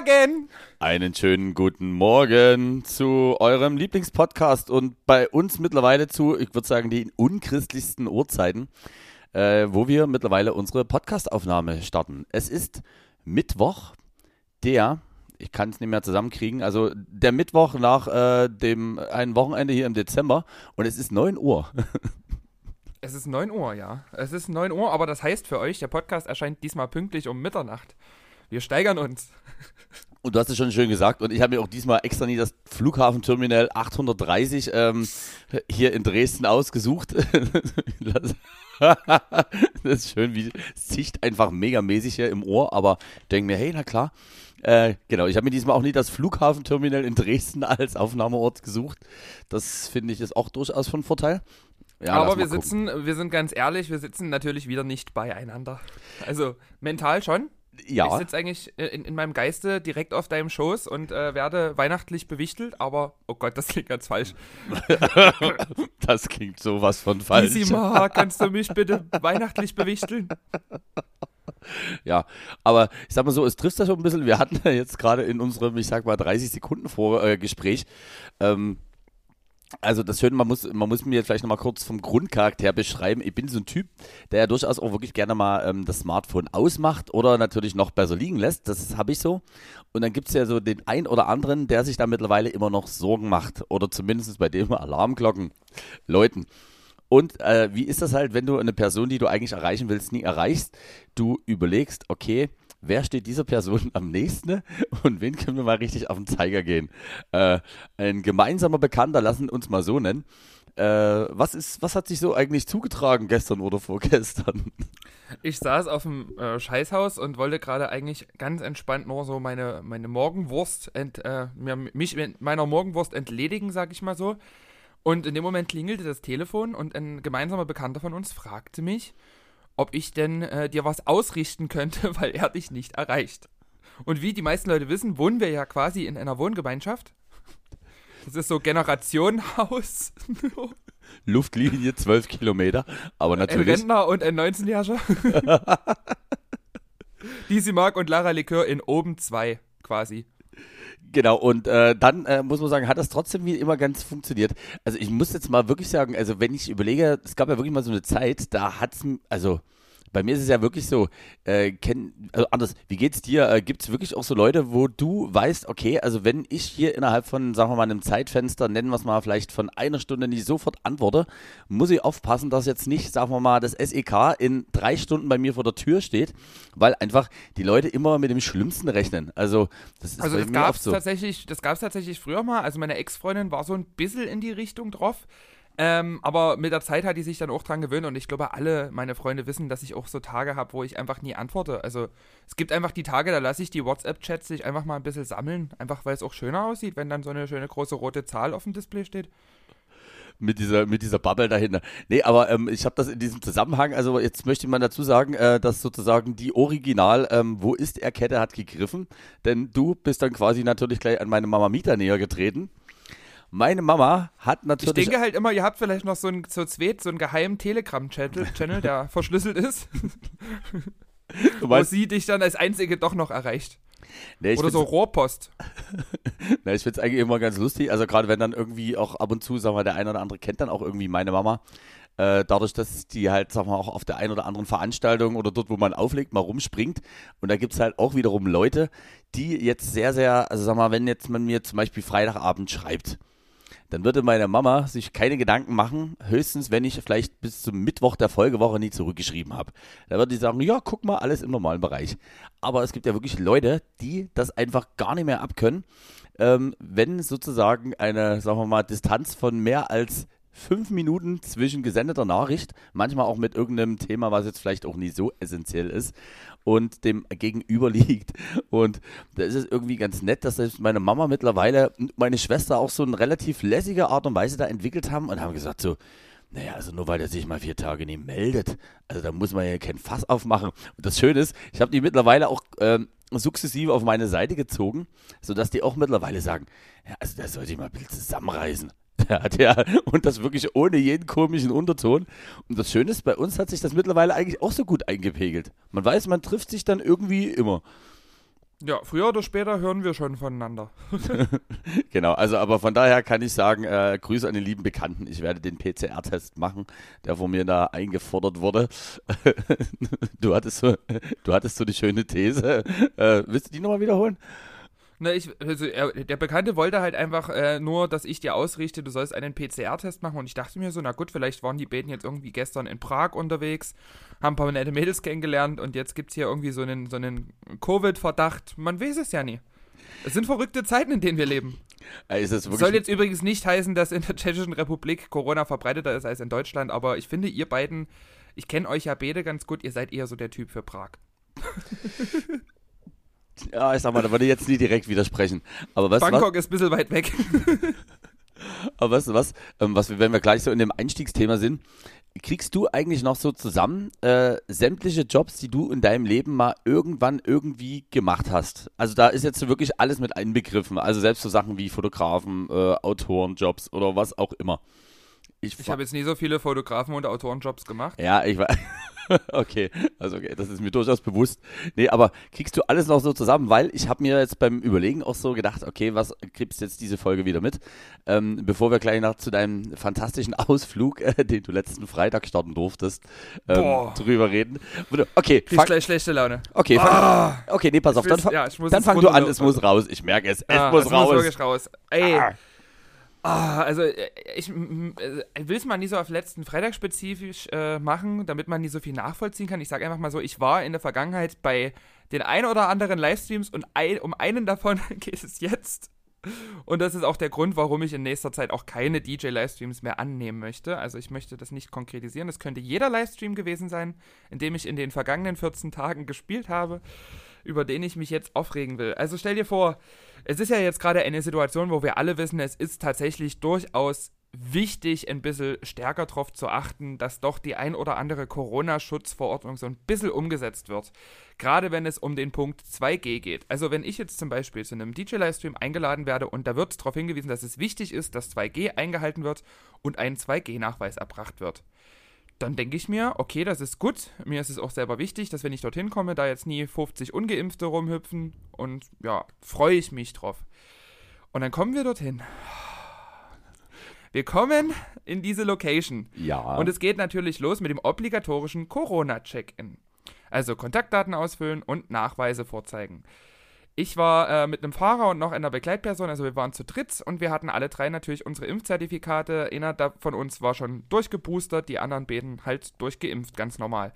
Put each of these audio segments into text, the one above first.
Morgen! Einen schönen guten Morgen zu eurem Lieblingspodcast und bei uns mittlerweile zu, ich würde sagen, den unchristlichsten Uhrzeiten, äh, wo wir mittlerweile unsere Podcastaufnahme starten. Es ist Mittwoch, der, ich kann es nicht mehr zusammenkriegen, also der Mittwoch nach äh, dem ein Wochenende hier im Dezember und es ist 9 Uhr. Es ist 9 Uhr, ja. Es ist 9 Uhr, aber das heißt für euch, der Podcast erscheint diesmal pünktlich um Mitternacht. Wir steigern uns. Und du hast es schon schön gesagt. Und ich habe mir auch diesmal extra nie das Flughafenterminal 830 ähm, hier in Dresden ausgesucht. das, ist schön, wie es zicht einfach megamäßig hier im Ohr. Aber denke mir, hey, na klar. Äh, genau, ich habe mir diesmal auch nie das Flughafenterminal in Dresden als Aufnahmeort gesucht. Das finde ich ist auch durchaus von Vorteil. Ja, aber wir gucken. sitzen, wir sind ganz ehrlich, wir sitzen natürlich wieder nicht beieinander. Also mental schon. Ich Ja, sitze eigentlich äh, in, in meinem Geiste direkt auf deinem Schoß und äh, werde weihnachtlich bewichtelt, aber oh Gott, das klingt ganz falsch. das klingt sowas von falsch. Isima, kannst du mich bitte weihnachtlich bewichteln? Ja, aber ich sag mal so, es trifft das schon ein bisschen. Wir hatten ja jetzt gerade in unserem, ich sag mal, 30 Sekunden vor äh, Gespräch, ähm, also das Schöne, man muss, man muss mir jetzt vielleicht nochmal kurz vom Grundcharakter beschreiben. Ich bin so ein Typ, der ja durchaus auch wirklich gerne mal ähm, das Smartphone ausmacht oder natürlich noch besser liegen lässt. Das habe ich so. Und dann gibt es ja so den einen oder anderen, der sich da mittlerweile immer noch Sorgen macht. Oder zumindest bei dem Alarmglocken läuten. Und äh, wie ist das halt, wenn du eine Person, die du eigentlich erreichen willst, nie erreichst? Du überlegst, okay, wer steht dieser Person am nächsten und wen können wir mal richtig auf den Zeiger gehen? Äh, ein gemeinsamer Bekannter, lassen uns mal so nennen. Äh, was, ist, was hat sich so eigentlich zugetragen gestern oder vorgestern? Ich saß auf dem äh, Scheißhaus und wollte gerade eigentlich ganz entspannt nur so meine, meine Morgenwurst, ent, äh, mich meiner Morgenwurst entledigen, sag ich mal so. Und in dem Moment klingelte das Telefon und ein gemeinsamer Bekannter von uns fragte mich, ob ich denn äh, dir was ausrichten könnte, weil er dich nicht erreicht. Und wie die meisten Leute wissen, wohnen wir ja quasi in einer Wohngemeinschaft. Das ist so Generationenhaus. Luftlinie 12 Kilometer, aber Ein natürlich. Rentner und ein 19-Jähriger. Disi Mark und Lara Likör in oben zwei quasi. Genau, und äh, dann äh, muss man sagen, hat das trotzdem wie immer ganz funktioniert. Also ich muss jetzt mal wirklich sagen, also wenn ich überlege, es gab ja wirklich mal so eine Zeit, da hat's, m- also bei mir ist es ja wirklich so, äh, kenn, also anders, wie geht's dir? Äh, Gibt es wirklich auch so Leute, wo du weißt, okay, also wenn ich hier innerhalb von, sagen wir mal, einem Zeitfenster, nennen wir es mal vielleicht von einer Stunde nicht sofort antworte, muss ich aufpassen, dass jetzt nicht, sagen wir mal, das SEK in drei Stunden bei mir vor der Tür steht, weil einfach die Leute immer mit dem Schlimmsten rechnen. Also das ist Also bei das gab es so. tatsächlich, das gab's tatsächlich früher mal. Also meine Ex-Freundin war so ein bisschen in die Richtung drauf. Ähm, aber mit der Zeit hat die sich dann auch dran gewöhnt und ich glaube, alle meine Freunde wissen, dass ich auch so Tage habe, wo ich einfach nie antworte. Also es gibt einfach die Tage, da lasse ich die WhatsApp-Chats sich einfach mal ein bisschen sammeln, einfach weil es auch schöner aussieht, wenn dann so eine schöne große rote Zahl auf dem Display steht. mit dieser, mit dieser Bubble dahinter. Nee, aber ähm, ich habe das in diesem Zusammenhang, also jetzt möchte man dazu sagen, äh, dass sozusagen die Original ähm, Wo ist er Kette hat gegriffen, denn du bist dann quasi natürlich gleich an meine Mama Mieter näher getreten. Meine Mama hat Ich natürlich denke halt immer, ihr habt vielleicht noch so ein so zweit, so einen geheimen Telegram-Channel, Channel, der verschlüsselt ist, wo sie dich dann als einzige doch noch erreicht. nee, ich Oder so Rohrpost. Na, ich finde es eigentlich immer ganz lustig. Also gerade wenn dann irgendwie auch ab und zu, sagen wir, der eine oder andere kennt dann auch irgendwie meine Mama. Äh, dadurch, dass die halt, sagen wir, auch auf der einen oder anderen Veranstaltung oder dort, wo man auflegt, mal rumspringt. Und da gibt es halt auch wiederum Leute, die jetzt sehr, sehr, also sag mal, wenn jetzt man mir zum Beispiel Freitagabend schreibt, dann würde meine Mama sich keine Gedanken machen, höchstens wenn ich vielleicht bis zum Mittwoch der Folgewoche nie zurückgeschrieben habe. Da würde die sagen, ja, guck mal, alles im normalen Bereich. Aber es gibt ja wirklich Leute, die das einfach gar nicht mehr abkönnen, ähm, wenn sozusagen eine, sagen wir mal, Distanz von mehr als fünf Minuten zwischen gesendeter Nachricht, manchmal auch mit irgendeinem Thema, was jetzt vielleicht auch nicht so essentiell ist, und dem Gegenüber liegt. Und da ist es irgendwie ganz nett, dass selbst meine Mama mittlerweile und meine Schwester auch so eine relativ lässige Art und Weise da entwickelt haben und haben gesagt so, naja, also nur weil der sich mal vier Tage nicht meldet, also da muss man ja kein Fass aufmachen. Und das Schöne ist, ich habe die mittlerweile auch ähm, sukzessive auf meine Seite gezogen, sodass die auch mittlerweile sagen, ja, also der sollte ich mal ein bisschen zusammenreißen. Der hat ja, und das wirklich ohne jeden komischen Unterton. Und das Schöne ist, bei uns hat sich das mittlerweile eigentlich auch so gut eingepegelt. Man weiß, man trifft sich dann irgendwie immer. Ja, früher oder später hören wir schon voneinander. genau, also aber von daher kann ich sagen, äh, Grüße an den lieben Bekannten. Ich werde den PCR-Test machen, der von mir da eingefordert wurde. du, hattest so, du hattest so eine schöne These. Äh, willst du die nochmal wiederholen? Ne, ich, also er, der Bekannte wollte halt einfach äh, nur, dass ich dir ausrichte, du sollst einen PCR-Test machen. Und ich dachte mir so, na gut, vielleicht waren die beiden jetzt irgendwie gestern in Prag unterwegs, haben ein paar nette Mädels kennengelernt und jetzt gibt es hier irgendwie so einen, so einen Covid-Verdacht. Man weiß es ja nie. Es sind verrückte Zeiten, in denen wir leben. Äh, Soll jetzt übrigens nicht heißen, dass in der Tschechischen Republik Corona verbreiteter ist als in Deutschland, aber ich finde, ihr beiden, ich kenne euch ja beide ganz gut, ihr seid eher so der Typ für Prag. Ja, ich sag mal, da würde ich jetzt nie direkt widersprechen. Aber was, Bangkok was, ist ein bisschen weit weg. aber weißt du was, ähm, was, wenn wir gleich so in dem Einstiegsthema sind, kriegst du eigentlich noch so zusammen äh, sämtliche Jobs, die du in deinem Leben mal irgendwann irgendwie gemacht hast? Also da ist jetzt so wirklich alles mit einbegriffen. Also selbst so Sachen wie Fotografen, äh, Autorenjobs oder was auch immer. Ich, ich habe jetzt nie so viele Fotografen- und Autorenjobs gemacht. Ja, ich weiß. okay, also okay, das ist mir durchaus bewusst. Nee, aber kriegst du alles noch so zusammen? Weil ich habe mir jetzt beim Überlegen auch so gedacht, okay, was kriegst jetzt diese Folge wieder mit? Ähm, bevor wir gleich noch zu deinem fantastischen Ausflug, äh, den du letzten Freitag starten durftest, ähm, drüber reden. Okay, fang, gleich schlechte Laune. Okay, fang, ah, okay, nee, pass auf, dann, ja, dann fang du an, es muss raus. Ich merke es, es ah, muss es raus. Es muss wirklich raus. Ey. Ah. Ah, also äh, ich, äh, ich will es mal nicht so auf letzten Freitag spezifisch äh, machen, damit man nicht so viel nachvollziehen kann. Ich sage einfach mal so, ich war in der Vergangenheit bei den ein oder anderen Livestreams und ein, um einen davon geht es jetzt. Und das ist auch der Grund, warum ich in nächster Zeit auch keine DJ-Livestreams mehr annehmen möchte. Also ich möchte das nicht konkretisieren. Es könnte jeder Livestream gewesen sein, in dem ich in den vergangenen 14 Tagen gespielt habe, über den ich mich jetzt aufregen will. Also stell dir vor, es ist ja jetzt gerade eine Situation, wo wir alle wissen, es ist tatsächlich durchaus wichtig, ein bisschen stärker darauf zu achten, dass doch die ein oder andere Corona-Schutzverordnung so ein bisschen umgesetzt wird. Gerade wenn es um den Punkt 2G geht. Also wenn ich jetzt zum Beispiel zu einem DJ-Livestream eingeladen werde und da wird darauf hingewiesen, dass es wichtig ist, dass 2G eingehalten wird und ein 2G-Nachweis erbracht wird dann denke ich mir, okay, das ist gut. Mir ist es auch selber wichtig, dass wenn ich dorthin komme, da jetzt nie 50 Ungeimpfte rumhüpfen. Und ja, freue ich mich drauf. Und dann kommen wir dorthin. Wir kommen in diese Location. Ja. Und es geht natürlich los mit dem obligatorischen Corona-Check-In. Also Kontaktdaten ausfüllen und Nachweise vorzeigen. Ich war äh, mit einem Fahrer und noch einer Begleitperson, also wir waren zu dritt und wir hatten alle drei natürlich unsere Impfzertifikate. Einer von uns war schon durchgeboostert, die anderen beiden halt durchgeimpft, ganz normal.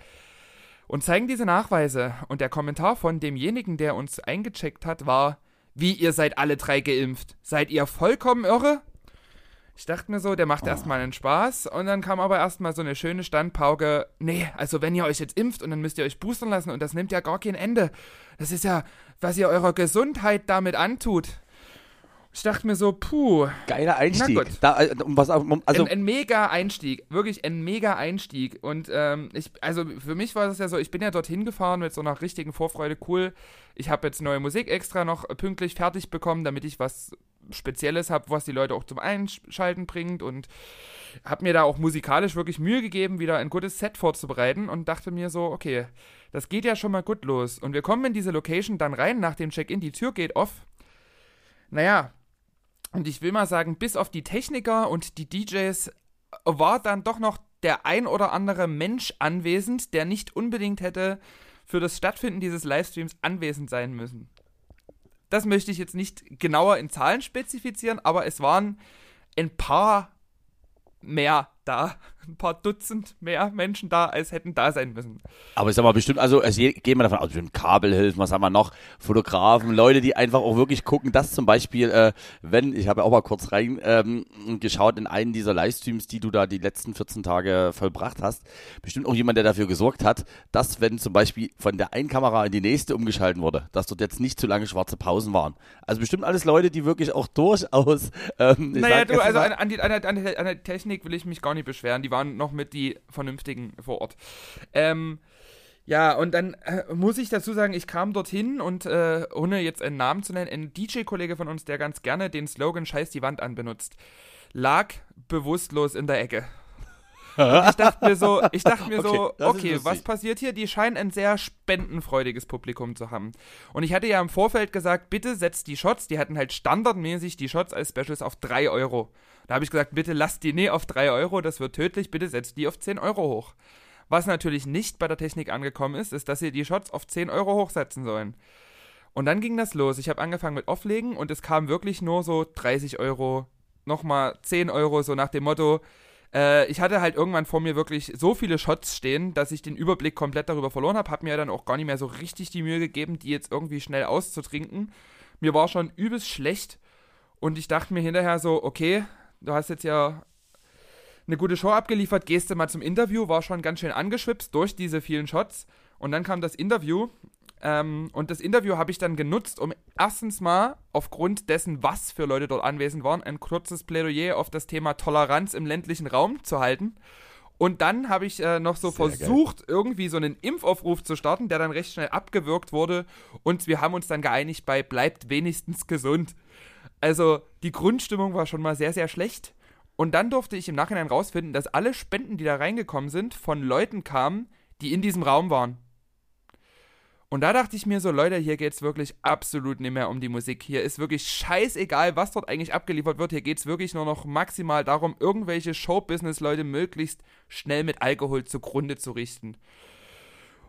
Und zeigen diese Nachweise. Und der Kommentar von demjenigen, der uns eingecheckt hat, war, wie ihr seid alle drei geimpft. Seid ihr vollkommen irre? Ich dachte mir so, der macht oh. erstmal einen Spaß und dann kam aber erstmal so eine schöne Standpauke. Nee, also wenn ihr euch jetzt impft und dann müsst ihr euch boostern lassen und das nimmt ja gar kein Ende. Das ist ja, was ihr eurer Gesundheit damit antut. Ich dachte mir so, puh. Geiler Einstieg. Da, äh, um was, um, also ein, ein, mega Einstieg. Wirklich ein mega Einstieg. Und ähm, ich, also für mich war das ja so, ich bin ja dorthin gefahren mit so einer richtigen Vorfreude. Cool. Ich habe jetzt neue Musik extra noch pünktlich fertig bekommen, damit ich was Spezielles habe, was die Leute auch zum Einschalten bringt. Und habe mir da auch musikalisch wirklich Mühe gegeben, wieder ein gutes Set vorzubereiten. Und dachte mir so, okay, das geht ja schon mal gut los. Und wir kommen in diese Location dann rein nach dem Check-in. Die Tür geht off. Naja, und ich will mal sagen, bis auf die Techniker und die DJs war dann doch noch der ein oder andere Mensch anwesend, der nicht unbedingt hätte für das Stattfinden dieses Livestreams anwesend sein müssen. Das möchte ich jetzt nicht genauer in Zahlen spezifizieren, aber es waren ein paar mehr da ein paar Dutzend mehr Menschen da, als hätten da sein müssen. Aber ich sag mal, bestimmt, also, also gehen wir davon aus, bestimmt Kabelhilfen, was haben wir noch, Fotografen, Leute, die einfach auch wirklich gucken, dass zum Beispiel, äh, wenn, ich habe ja auch mal kurz reingeschaut ähm, in einen dieser Livestreams, die du da die letzten 14 Tage vollbracht hast, bestimmt auch jemand, der dafür gesorgt hat, dass, wenn zum Beispiel von der einen Kamera in die nächste umgeschalten wurde, dass dort jetzt nicht zu lange schwarze Pausen waren. Also bestimmt alles Leute, die wirklich auch durchaus. Ähm, naja, du, also an, an, die, an, an, an, die Technik will ich mich gar nicht beschweren. Die waren noch mit die Vernünftigen vor Ort. Ähm, ja, und dann äh, muss ich dazu sagen, ich kam dorthin und äh, ohne jetzt einen Namen zu nennen, ein DJ-Kollege von uns, der ganz gerne den Slogan Scheiß die Wand an benutzt, lag bewusstlos in der Ecke. Und ich dachte mir so, ich dachte mir Okay, so, okay, was passiert hier? Die scheinen ein sehr spendenfreudiges Publikum zu haben. Und ich hatte ja im Vorfeld gesagt, bitte setzt die Shots, die hatten halt standardmäßig die Shots als Specials auf 3 Euro. Da habe ich gesagt, bitte lasst die nie auf 3 Euro, das wird tödlich, bitte setzt die auf 10 Euro hoch. Was natürlich nicht bei der Technik angekommen ist, ist, dass sie die Shots auf 10 Euro hochsetzen sollen. Und dann ging das los. Ich habe angefangen mit Offlegen und es kam wirklich nur so 30 Euro, nochmal 10 Euro, so nach dem Motto, äh, ich hatte halt irgendwann vor mir wirklich so viele Shots stehen, dass ich den Überblick komplett darüber verloren habe. Habe mir dann auch gar nicht mehr so richtig die Mühe gegeben, die jetzt irgendwie schnell auszutrinken. Mir war schon übelst schlecht und ich dachte mir hinterher so, okay, du hast jetzt ja eine gute Show abgeliefert, gehst du mal zum Interview, war schon ganz schön angeschwipst durch diese vielen Shots. Und dann kam das Interview. Ähm, und das Interview habe ich dann genutzt, um erstens mal aufgrund dessen, was für Leute dort anwesend waren, ein kurzes Plädoyer auf das Thema Toleranz im ländlichen Raum zu halten. Und dann habe ich äh, noch so Sehr versucht, irgendwie so einen Impfaufruf zu starten, der dann recht schnell abgewürgt wurde. Und wir haben uns dann geeinigt bei bleibt wenigstens gesund. Also die Grundstimmung war schon mal sehr, sehr schlecht. Und dann durfte ich im Nachhinein rausfinden, dass alle Spenden, die da reingekommen sind, von Leuten kamen, die in diesem Raum waren. Und da dachte ich mir so, Leute, hier geht es wirklich absolut nicht mehr um die Musik. Hier ist wirklich scheißegal, was dort eigentlich abgeliefert wird. Hier geht es wirklich nur noch maximal darum, irgendwelche Showbusiness-Leute möglichst schnell mit Alkohol zugrunde zu richten.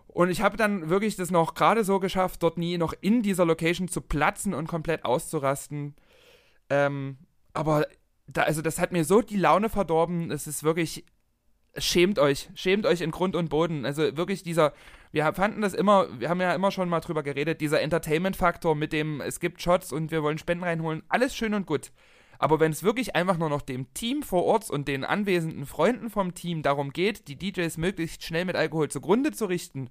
Und ich habe dann wirklich das noch gerade so geschafft, dort nie noch in dieser Location zu platzen und komplett auszurasten. Ähm, aber da, also das hat mir so die Laune verdorben. Es ist wirklich. Schämt euch. Schämt euch in Grund und Boden. Also wirklich dieser. Wir fanden das immer, wir haben ja immer schon mal drüber geredet, dieser Entertainment-Faktor mit dem, es gibt Shots und wir wollen Spenden reinholen, alles schön und gut. Aber wenn es wirklich einfach nur noch dem Team vor Ort und den anwesenden Freunden vom Team darum geht, die DJs möglichst schnell mit Alkohol zugrunde zu richten,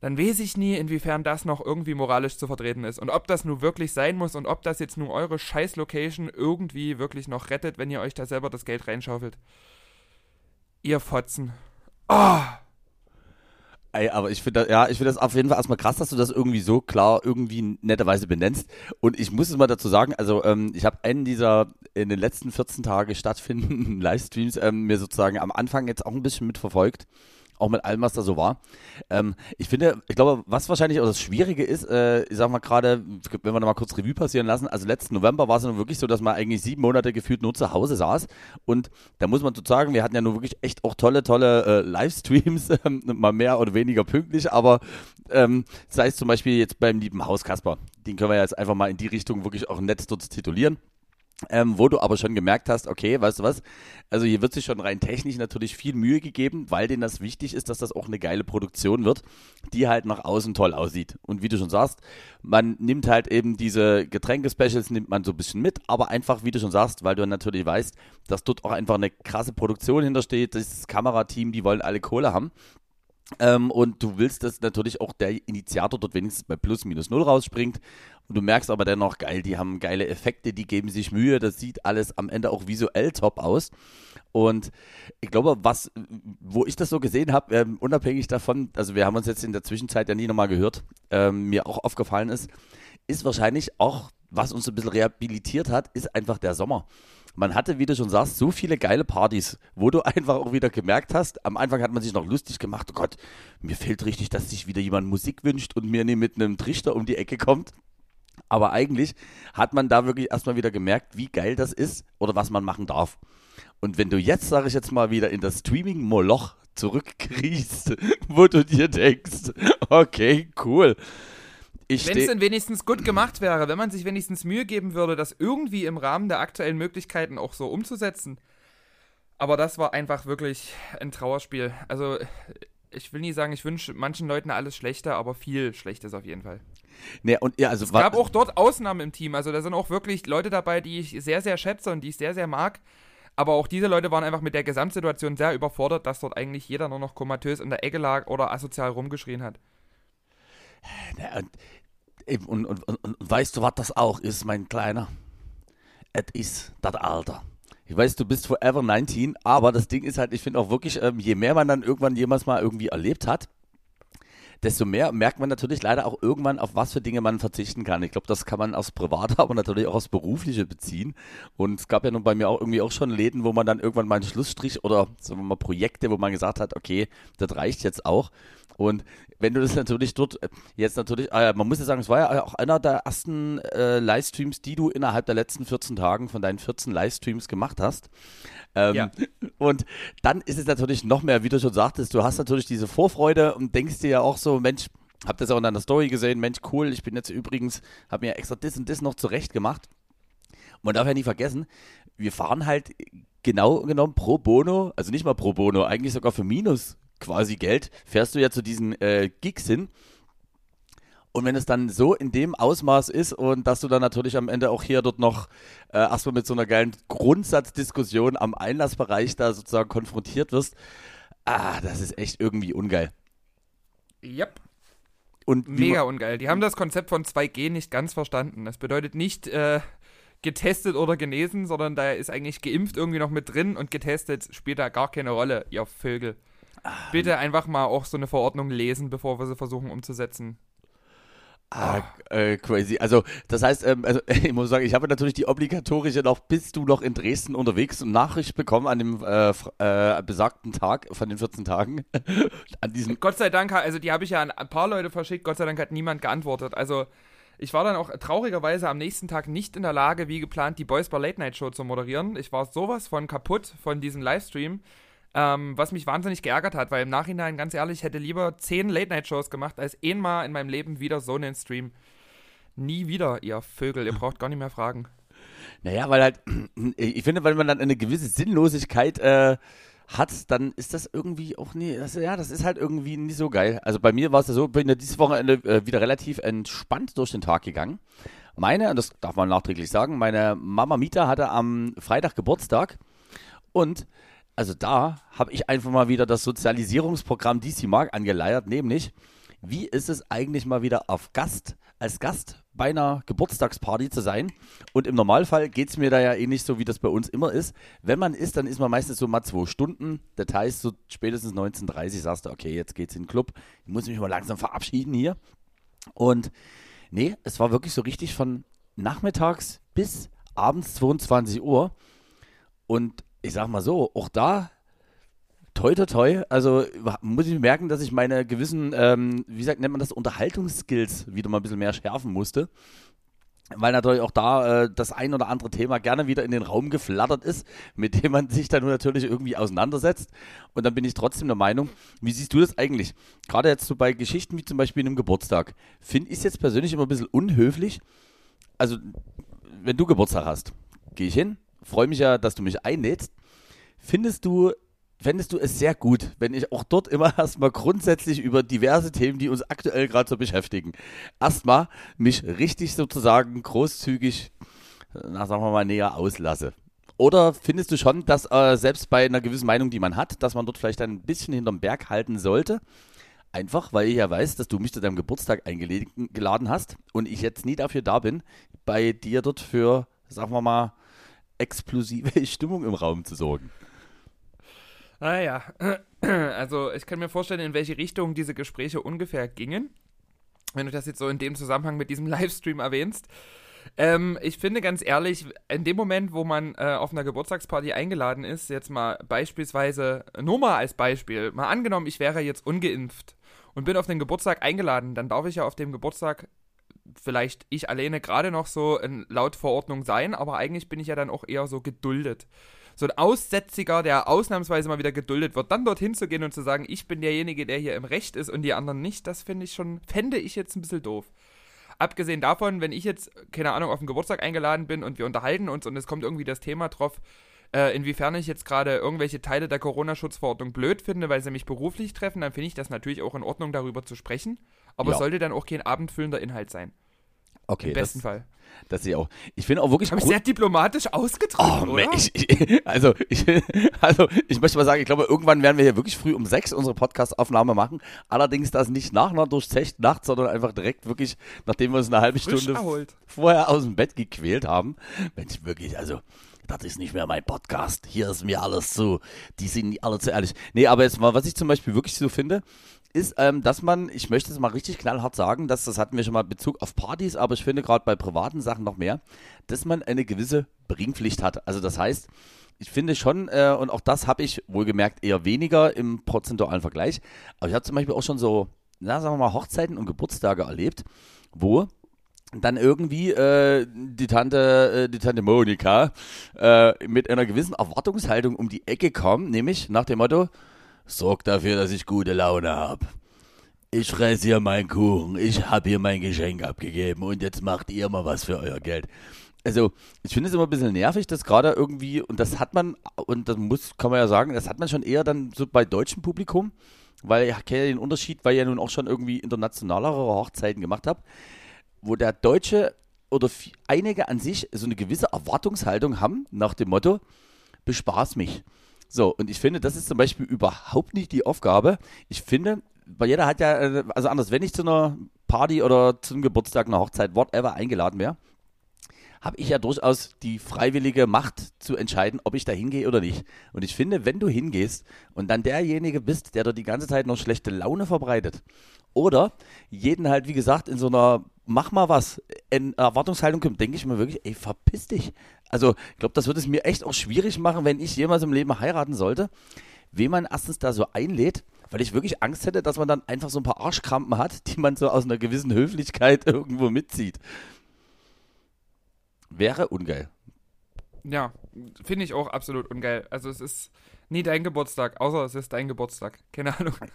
dann weiß ich nie, inwiefern das noch irgendwie moralisch zu vertreten ist. Und ob das nun wirklich sein muss und ob das jetzt nur eure Scheiß-Location irgendwie wirklich noch rettet, wenn ihr euch da selber das Geld reinschaufelt. Ihr Fotzen. Oh! Ey, aber ich finde ja, ich finde das auf jeden Fall erstmal krass, dass du das irgendwie so klar irgendwie netterweise benennst. Und ich muss es mal dazu sagen, also ähm, ich habe einen dieser in den letzten 14 Tagen stattfindenden Livestreams ähm, mir sozusagen am Anfang jetzt auch ein bisschen mitverfolgt. Auch mit allem, was da so war. Ähm, ich finde, ich glaube, was wahrscheinlich auch das Schwierige ist, äh, ich sag mal gerade, wenn wir noch mal kurz Revue passieren lassen, also letzten November war es nun wirklich so, dass man eigentlich sieben Monate gefühlt nur zu Hause saß. Und da muss man so sagen, wir hatten ja nur wirklich echt auch tolle, tolle äh, Livestreams, ähm, mal mehr oder weniger pünktlich, aber ähm, sei es zum Beispiel jetzt beim lieben Haus Kasper. Den können wir jetzt einfach mal in die Richtung wirklich auch nett dort titulieren. Ähm, wo du aber schon gemerkt hast, okay, weißt du was, also hier wird sich schon rein technisch natürlich viel Mühe gegeben, weil denen das wichtig ist, dass das auch eine geile Produktion wird, die halt nach außen toll aussieht. Und wie du schon sagst, man nimmt halt eben diese Getränke-Specials, nimmt man so ein bisschen mit, aber einfach, wie du schon sagst, weil du natürlich weißt, dass dort auch einfach eine krasse Produktion hintersteht, das Kamerateam, die wollen alle Kohle haben. Ähm, und du willst, dass natürlich auch der Initiator dort wenigstens bei plus minus null rausspringt. Und du merkst aber dennoch, geil, die haben geile Effekte, die geben sich Mühe, das sieht alles am Ende auch visuell top aus. Und ich glaube, was, wo ich das so gesehen habe, ähm, unabhängig davon, also wir haben uns jetzt in der Zwischenzeit ja nie nochmal gehört, ähm, mir auch aufgefallen ist, ist wahrscheinlich auch, was uns ein bisschen rehabilitiert hat, ist einfach der Sommer man hatte, wie du schon sagst, so viele geile Partys, wo du einfach auch wieder gemerkt hast, am Anfang hat man sich noch lustig gemacht, oh Gott, mir fehlt richtig, dass sich wieder jemand Musik wünscht und mir nicht mit einem Trichter um die Ecke kommt. Aber eigentlich hat man da wirklich erstmal wieder gemerkt, wie geil das ist oder was man machen darf. Und wenn du jetzt, sage ich jetzt mal, wieder in das Streaming-Moloch zurückkriechst, wo du dir denkst, okay, cool. Wenn es denn wenigstens gut gemacht wäre, wenn man sich wenigstens Mühe geben würde, das irgendwie im Rahmen der aktuellen Möglichkeiten auch so umzusetzen. Aber das war einfach wirklich ein Trauerspiel. Also, ich will nie sagen, ich wünsche manchen Leuten alles Schlechte, aber viel Schlechtes auf jeden Fall. nee, und ja, also Es gab auch dort Ausnahmen im Team. Also, da sind auch wirklich Leute dabei, die ich sehr, sehr schätze und die ich sehr, sehr mag. Aber auch diese Leute waren einfach mit der Gesamtsituation sehr überfordert, dass dort eigentlich jeder nur noch komatös in der Ecke lag oder asozial rumgeschrien hat. Ja, und, und, und, und, und weißt du, was das auch ist, mein Kleiner? Es ist das Alter. Ich weiß, du bist forever 19, aber das Ding ist halt, ich finde auch wirklich, ähm, je mehr man dann irgendwann jemals mal irgendwie erlebt hat, desto mehr merkt man natürlich leider auch irgendwann, auf was für Dinge man verzichten kann. Ich glaube, das kann man aus Private, aber natürlich auch aus Berufliche beziehen. Und es gab ja nun bei mir auch irgendwie auch schon Läden, wo man dann irgendwann mal einen Schlussstrich oder sagen wir mal Projekte, wo man gesagt hat, okay, das reicht jetzt auch. Und wenn du das natürlich dort äh, jetzt natürlich, äh, man muss ja sagen, es war ja auch einer der ersten äh, Livestreams, die du innerhalb der letzten 14 Tagen von deinen 14 Livestreams gemacht hast. Ähm, ja. Und dann ist es natürlich noch mehr, wie du schon sagtest, du hast natürlich diese Vorfreude und denkst dir ja auch so, Mensch, hab das auch in deiner Story gesehen, Mensch, cool, ich bin jetzt übrigens, hab mir extra das und das noch zurecht gemacht. Man darf ja nie vergessen, wir fahren halt genau genommen pro Bono, also nicht mal pro Bono, eigentlich sogar für Minus quasi Geld, fährst du ja zu diesen äh, Gigs hin. Und wenn es dann so in dem Ausmaß ist und dass du dann natürlich am Ende auch hier dort noch äh, erstmal mit so einer geilen Grundsatzdiskussion am Einlassbereich da sozusagen konfrontiert wirst, ah, das ist echt irgendwie ungeil. Yep. Und Mega ungeil. Die haben das Konzept von 2G nicht ganz verstanden. Das bedeutet nicht äh, getestet oder genesen, sondern da ist eigentlich geimpft irgendwie noch mit drin und getestet spielt da gar keine Rolle, ihr Vögel. Bitte einfach mal auch so eine Verordnung lesen, bevor wir sie versuchen umzusetzen. Ah, äh, crazy. Also, das heißt, ähm, also, ich muss sagen, ich habe natürlich die obligatorische noch, bist du noch in Dresden unterwegs, und Nachricht bekommen an dem äh, äh, besagten Tag von den 14 Tagen. an diesem Gott sei Dank, also die habe ich ja an ein paar Leute verschickt, Gott sei Dank hat niemand geantwortet. Also, ich war dann auch traurigerweise am nächsten Tag nicht in der Lage, wie geplant, die Boys Bar Late Night Show zu moderieren. Ich war sowas von kaputt von diesem Livestream. Ähm, was mich wahnsinnig geärgert hat, weil im Nachhinein, ganz ehrlich, hätte lieber zehn Late-Night-Shows gemacht, als einmal in meinem Leben wieder so einen Stream. Nie wieder, ihr Vögel, ihr braucht gar nicht mehr fragen. Naja, weil halt, ich finde, wenn man dann eine gewisse Sinnlosigkeit äh, hat, dann ist das irgendwie auch nie, das, ja, das ist halt irgendwie nicht so geil. Also bei mir war es ja so, bin ja dieses Wochenende äh, wieder relativ entspannt durch den Tag gegangen. Meine, und das darf man nachträglich sagen, meine Mama Mita hatte am Freitag Geburtstag und also da habe ich einfach mal wieder das Sozialisierungsprogramm DC Mark angeleiert, nämlich, wie ist es eigentlich mal wieder auf Gast, als Gast bei einer Geburtstagsparty zu sein? Und im Normalfall geht es mir da ja eh nicht so, wie das bei uns immer ist. Wenn man ist, dann ist man meistens so mal zwei Stunden. Details so spätestens 19.30 sagst du, okay, jetzt geht's in den Club. Ich muss mich mal langsam verabschieden hier. Und nee, es war wirklich so richtig von nachmittags bis abends 22 Uhr. Und ich sag mal so, auch da toi toi toi, also muss ich merken, dass ich meine gewissen, ähm, wie sagt, nennt man das, Unterhaltungsskills wieder mal ein bisschen mehr schärfen musste. Weil natürlich auch da äh, das ein oder andere Thema gerne wieder in den Raum geflattert ist, mit dem man sich dann natürlich irgendwie auseinandersetzt. Und dann bin ich trotzdem der Meinung, wie siehst du das eigentlich? Gerade jetzt so bei Geschichten wie zum Beispiel einem Geburtstag, finde ich es jetzt persönlich immer ein bisschen unhöflich. Also, wenn du Geburtstag hast, gehe ich hin, freue mich ja, dass du mich einlädst. Findest du, fändest du es sehr gut, wenn ich auch dort immer erstmal grundsätzlich über diverse Themen, die uns aktuell gerade so beschäftigen, erstmal mich richtig sozusagen großzügig, na, sagen wir mal, näher auslasse? Oder findest du schon, dass äh, selbst bei einer gewissen Meinung, die man hat, dass man dort vielleicht ein bisschen hinterm Berg halten sollte? Einfach, weil ich ja weiß, dass du mich zu deinem Geburtstag eingeladen hast und ich jetzt nie dafür da bin, bei dir dort für, sagen wir mal, explosive Stimmung im Raum zu sorgen. Naja, also ich kann mir vorstellen, in welche Richtung diese Gespräche ungefähr gingen. Wenn du das jetzt so in dem Zusammenhang mit diesem Livestream erwähnst. Ähm, ich finde ganz ehrlich, in dem Moment, wo man äh, auf einer Geburtstagsparty eingeladen ist, jetzt mal beispielsweise, nur mal als Beispiel, mal angenommen, ich wäre jetzt ungeimpft und bin auf den Geburtstag eingeladen, dann darf ich ja auf dem Geburtstag vielleicht ich alleine gerade noch so in laut Verordnung sein, aber eigentlich bin ich ja dann auch eher so geduldet. So ein Aussätziger, der ausnahmsweise mal wieder geduldet wird, dann dorthin zu gehen und zu sagen, ich bin derjenige, der hier im Recht ist und die anderen nicht, das finde ich schon, fände ich jetzt ein bisschen doof. Abgesehen davon, wenn ich jetzt, keine Ahnung, auf den Geburtstag eingeladen bin und wir unterhalten uns und es kommt irgendwie das Thema drauf, äh, inwiefern ich jetzt gerade irgendwelche Teile der Corona-Schutzverordnung blöd finde, weil sie mich beruflich treffen, dann finde ich das natürlich auch in Ordnung, darüber zu sprechen. Aber ja. es sollte dann auch kein abendfüllender Inhalt sein. Okay. Im besten das, Fall. Das sehe ich auch. Ich finde auch wirklich. Habe ich sehr diplomatisch ausgedrückt, oh, oder? Ich, ich, also, ich, also, ich möchte mal sagen, ich glaube, irgendwann werden wir hier wirklich früh um sechs unsere Podcast-Aufnahme machen. Allerdings das nicht nach einer durchzechten Nacht, sondern einfach direkt wirklich, nachdem wir uns eine halbe Frisch Stunde erholt. vorher aus dem Bett gequält haben. Mensch, wirklich, also, das ist nicht mehr mein Podcast. Hier ist mir alles zu, die sind alle zu ehrlich. Nee, aber jetzt mal, was ich zum Beispiel wirklich so finde, ist, ähm, dass man, ich möchte es mal richtig knallhart sagen, dass das hatten wir schon mal Bezug auf Partys, aber ich finde gerade bei privaten Sachen noch mehr, dass man eine gewisse Bringpflicht hat. Also das heißt, ich finde schon, äh, und auch das habe ich wohlgemerkt eher weniger im prozentualen Vergleich, aber ich habe zum Beispiel auch schon so, na, sagen wir mal, Hochzeiten und Geburtstage erlebt, wo dann irgendwie äh, die Tante, äh, die Tante Monika äh, mit einer gewissen Erwartungshaltung um die Ecke kam, nämlich nach dem Motto, sorg dafür, dass ich gute Laune habe. Ich fresse hier meinen Kuchen, ich habe hier mein Geschenk abgegeben und jetzt macht ihr mal was für euer Geld. Also, ich finde es immer ein bisschen nervig, dass gerade irgendwie, und das hat man, und das muss, kann man ja sagen, das hat man schon eher dann so bei deutschem Publikum, weil ich kenne ja den Unterschied, weil ich ja nun auch schon irgendwie internationalere Hochzeiten gemacht habe wo der Deutsche oder einige an sich so eine gewisse Erwartungshaltung haben nach dem Motto, bespaß mich. So, und ich finde, das ist zum Beispiel überhaupt nicht die Aufgabe. Ich finde, weil jeder hat ja, äh, also anders, wenn ich zu einer Party oder zum Geburtstag, einer Hochzeit, whatever eingeladen wäre, habe ich ja durchaus die freiwillige Macht zu entscheiden, ob ich da hingehe oder nicht. Und ich finde, wenn du hingehst und dann derjenige bist, der da die ganze Zeit noch schlechte Laune verbreitet, oder jeden halt, wie gesagt, in so einer mach mal was in Erwartungshaltung kommt, denke ich mir wirklich, ey, verpiss dich. Also, ich glaube, das würde es mir echt auch schwierig machen, wenn ich jemals im Leben heiraten sollte, wen man erstens da so einlädt, weil ich wirklich Angst hätte, dass man dann einfach so ein paar Arschkrampen hat, die man so aus einer gewissen Höflichkeit irgendwo mitzieht. Wäre ungeil. Ja, finde ich auch absolut ungeil. Also es ist nie dein Geburtstag, außer es ist dein Geburtstag. Keine Ahnung.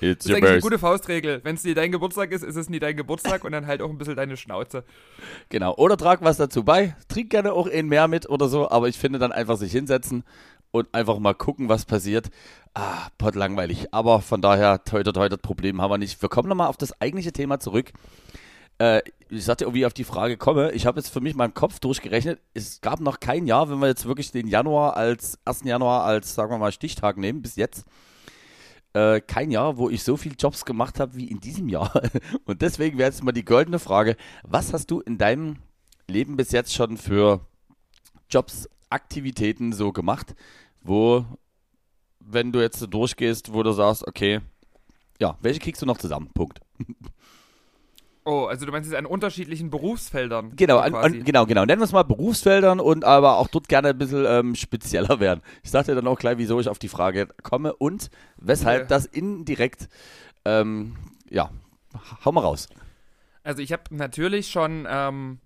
It's das ist eigentlich eine gute Faustregel. Wenn es nie dein Geburtstag ist, ist es nie dein Geburtstag und dann halt auch ein bisschen deine Schnauze. Genau. Oder trag was dazu bei. Trink gerne auch ein mehr mit oder so, aber ich finde dann einfach sich hinsetzen und einfach mal gucken, was passiert. Ah, pot langweilig. Aber von daher, toi, toi, toi, das Problem haben wir nicht. Wir kommen nochmal auf das eigentliche Thema zurück. Äh, ich sagte, wie ich auf die Frage komme. Ich habe jetzt für mich meinen Kopf durchgerechnet. Es gab noch kein Jahr, wenn wir jetzt wirklich den Januar als 1. Januar als, sagen wir mal, Stichtag nehmen, bis jetzt. Äh, kein Jahr, wo ich so viele Jobs gemacht habe wie in diesem Jahr. Und deswegen wäre jetzt mal die goldene Frage: Was hast du in deinem Leben bis jetzt schon für Jobs, Aktivitäten so gemacht, wo, wenn du jetzt so durchgehst, wo du sagst, okay, ja, welche kriegst du noch zusammen? Punkt. Oh, also du meinst es an unterschiedlichen Berufsfeldern? Genau, an, an, genau, genau. Nennen wir es mal Berufsfeldern und aber auch dort gerne ein bisschen ähm, spezieller werden. Ich sage dir dann auch gleich, wieso ich auf die Frage komme und weshalb ja. das indirekt, ähm, ja, hau mal raus. Also ich habe natürlich schon, ähm,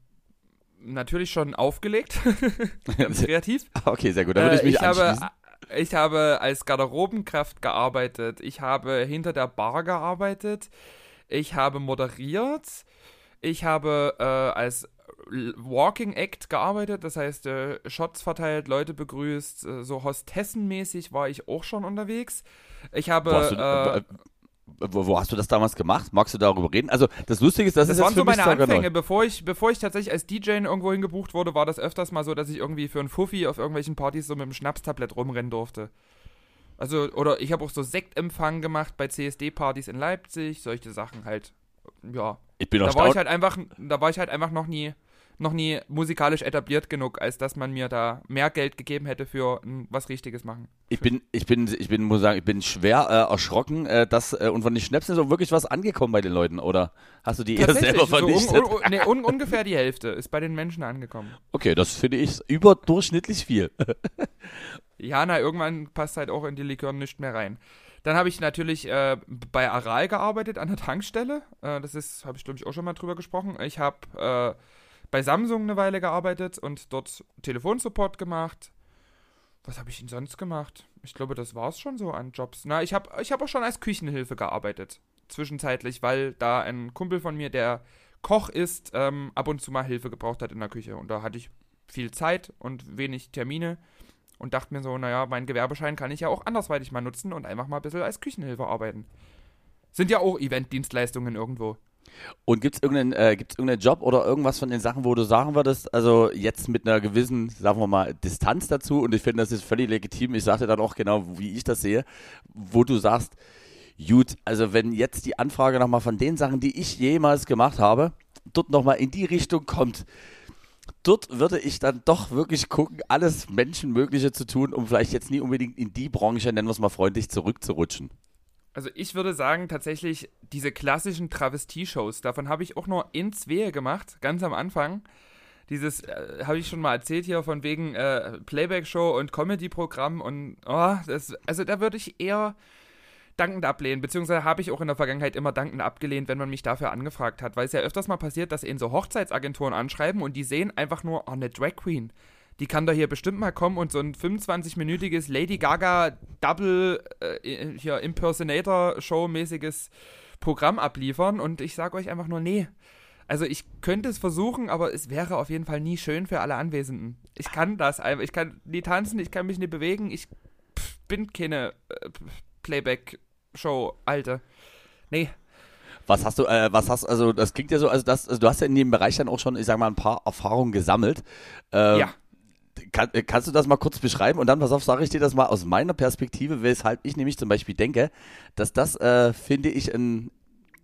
natürlich schon aufgelegt, ganz kreativ. Okay, sehr gut, da würde ich mich äh, ich anschließen. Habe, ich habe als Garderobenkraft gearbeitet, ich habe hinter der Bar gearbeitet, ich habe moderiert, ich habe äh, als Walking Act gearbeitet, das heißt äh, Shots verteilt, Leute begrüßt, äh, so Hostessenmäßig war ich auch schon unterwegs. Ich habe wo hast, du, äh, wo, hast du das damals gemacht? Magst du darüber reden? Also das Lustige ist, das, das ist waren so meine Anfänge, bevor ich, bevor ich tatsächlich als DJ irgendwo hingebucht wurde, war das öfters mal so, dass ich irgendwie für einen Fuffi auf irgendwelchen Partys so mit dem Schnapstablett rumrennen durfte. Also, oder ich habe auch so Sektempfang gemacht bei CSD-Partys in Leipzig, solche Sachen halt. Ja. Ich bin da war ich halt einfach, da war ich halt einfach noch nie, noch nie musikalisch etabliert genug, als dass man mir da mehr Geld gegeben hätte für was Richtiges machen. Ich bin, ich bin, ich bin, muss sagen, ich bin schwer äh, erschrocken, äh, dass äh, und von den Schnäpsen ist auch wirklich was angekommen bei den Leuten, oder hast du die eher selber vernichtet? So un, un, nee, un, ungefähr die Hälfte ist bei den Menschen angekommen. Okay, das finde ich überdurchschnittlich viel. Ja, na, irgendwann passt halt auch in die Likör nicht mehr rein. Dann habe ich natürlich äh, bei Aral gearbeitet an der Tankstelle. Äh, das ist, habe ich glaube ich auch schon mal drüber gesprochen. Ich habe äh, bei Samsung eine Weile gearbeitet und dort Telefonsupport gemacht. Was habe ich denn sonst gemacht? Ich glaube, das war es schon so an Jobs. Na, ich habe ich hab auch schon als Küchenhilfe gearbeitet. Zwischenzeitlich, weil da ein Kumpel von mir, der Koch ist, ähm, ab und zu mal Hilfe gebraucht hat in der Küche. Und da hatte ich viel Zeit und wenig Termine und dachte mir so, naja, meinen Gewerbeschein kann ich ja auch andersweitig mal nutzen und einfach mal ein bisschen als Küchenhilfe arbeiten. Sind ja auch Eventdienstleistungen irgendwo. Und gibt es irgendeinen, äh, irgendeinen Job oder irgendwas von den Sachen, wo du sagen würdest, also jetzt mit einer gewissen, sagen wir mal, Distanz dazu, und ich finde, das ist völlig legitim, ich dir dann auch genau, wie ich das sehe, wo du sagst, gut, also wenn jetzt die Anfrage nochmal von den Sachen, die ich jemals gemacht habe, dort nochmal in die Richtung kommt, dort würde ich dann doch wirklich gucken, alles Menschenmögliche zu tun, um vielleicht jetzt nie unbedingt in die Branche, nennen wir es mal freundlich, zurückzurutschen. Also ich würde sagen, tatsächlich diese klassischen Travestie-Shows, davon habe ich auch nur in zwei gemacht, ganz am Anfang. Dieses, äh, habe ich schon mal erzählt hier, von wegen äh, Playback-Show und Comedy-Programm und, oh, das, also da würde ich eher dankend ablehnen, beziehungsweise habe ich auch in der Vergangenheit immer dankend abgelehnt, wenn man mich dafür angefragt hat, weil es ja öfters mal passiert, dass ihnen so Hochzeitsagenturen anschreiben und die sehen einfach nur, oh, eine Drag Queen. Die kann da hier bestimmt mal kommen und so ein 25-minütiges Lady Gaga Double äh, hier Impersonator Show mäßiges Programm abliefern und ich sage euch einfach nur nee. Also ich könnte es versuchen, aber es wäre auf jeden Fall nie schön für alle Anwesenden. Ich kann das einfach, ich kann nie tanzen, ich kann mich nie bewegen, ich bin keine äh, Playback Show, Alte. Nee. Was hast du, äh, was hast, also das klingt ja so, also das, also du hast ja in dem Bereich dann auch schon, ich sag mal, ein paar Erfahrungen gesammelt. Ähm, ja. Kann, äh, kannst du das mal kurz beschreiben und dann, pass auf, sage ich dir das mal aus meiner Perspektive, weshalb ich nämlich zum Beispiel denke, dass das, äh, finde ich, ein,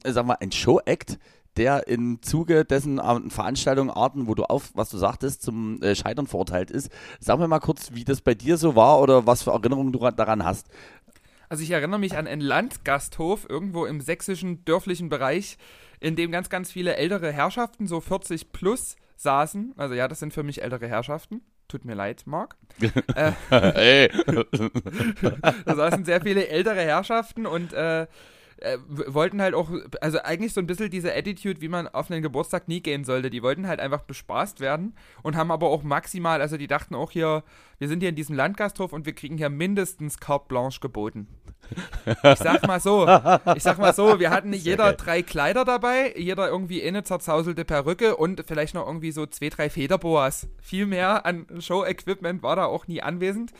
äh, sag mal, ein Show-Act, der im Zuge dessen äh, Veranstaltungen, Arten, wo du auf, was du sagtest, zum äh, Scheitern verurteilt ist. Sag mir mal kurz, wie das bei dir so war oder was für Erinnerungen du daran hast. Also ich erinnere mich an einen Landgasthof irgendwo im sächsischen dörflichen Bereich, in dem ganz, ganz viele ältere Herrschaften, so 40 plus, saßen. Also ja, das sind für mich ältere Herrschaften. Tut mir leid, Marc. äh, da saßen sehr viele ältere Herrschaften und äh, äh, wollten halt auch, also eigentlich so ein bisschen diese Attitude, wie man auf einen Geburtstag nie gehen sollte. Die wollten halt einfach bespaßt werden und haben aber auch maximal, also die dachten auch hier, wir sind hier in diesem Landgasthof und wir kriegen hier mindestens carte blanche geboten. Ich sag mal so, ich sag mal so, wir hatten jeder drei Kleider dabei, jeder irgendwie eine zerzauselte Perücke und vielleicht noch irgendwie so zwei, drei Federboas. Viel mehr an Show-Equipment war da auch nie anwesend.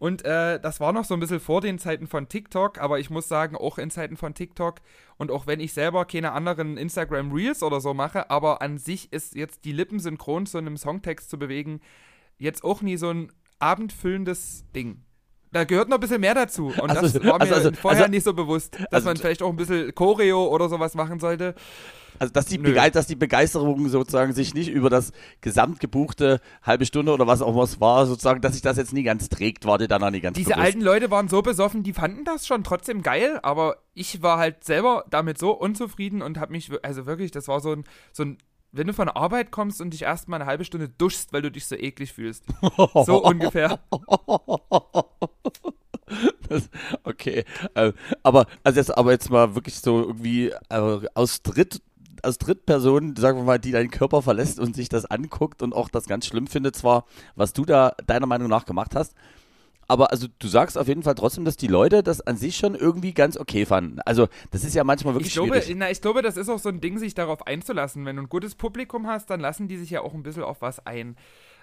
Und äh, das war noch so ein bisschen vor den Zeiten von TikTok, aber ich muss sagen, auch in Zeiten von TikTok und auch wenn ich selber keine anderen Instagram Reels oder so mache, aber an sich ist jetzt die Lippen synchron zu einem Songtext zu bewegen, jetzt auch nie so ein abendfüllendes Ding. Da gehört noch ein bisschen mehr dazu. Und Also- das war mir also- also- vorher also- nicht so bewusst, dass also- man vielleicht auch ein bisschen Choreo oder sowas machen sollte. Also, dass die, dass die Begeisterung sozusagen sich nicht über das gesamtgebuchte halbe Stunde oder was auch immer es war, sozusagen, dass sich das jetzt nie ganz trägt, war dir dann noch nie ganz Diese bewusst. alten Leute waren so besoffen, die fanden das schon trotzdem geil, aber ich war halt selber damit so unzufrieden und hab mich, also wirklich, das war so ein, so ein, wenn du von der Arbeit kommst und dich erstmal eine halbe Stunde duschst, weil du dich so eklig fühlst. So ungefähr. Das, okay. Äh, aber, also jetzt, aber jetzt mal wirklich so irgendwie äh, aus Dritt, aus Drittperson, sagen wir mal, die deinen Körper verlässt und sich das anguckt und auch das ganz schlimm findet, zwar, was du da deiner Meinung nach gemacht hast. Aber also du sagst auf jeden Fall trotzdem, dass die Leute das an sich schon irgendwie ganz okay fanden. Also das ist ja manchmal wirklich Ich glaube, schwierig. na, ich glaube, das ist auch so ein Ding, sich darauf einzulassen. Wenn du ein gutes Publikum hast, dann lassen die sich ja auch ein bisschen auf was ein.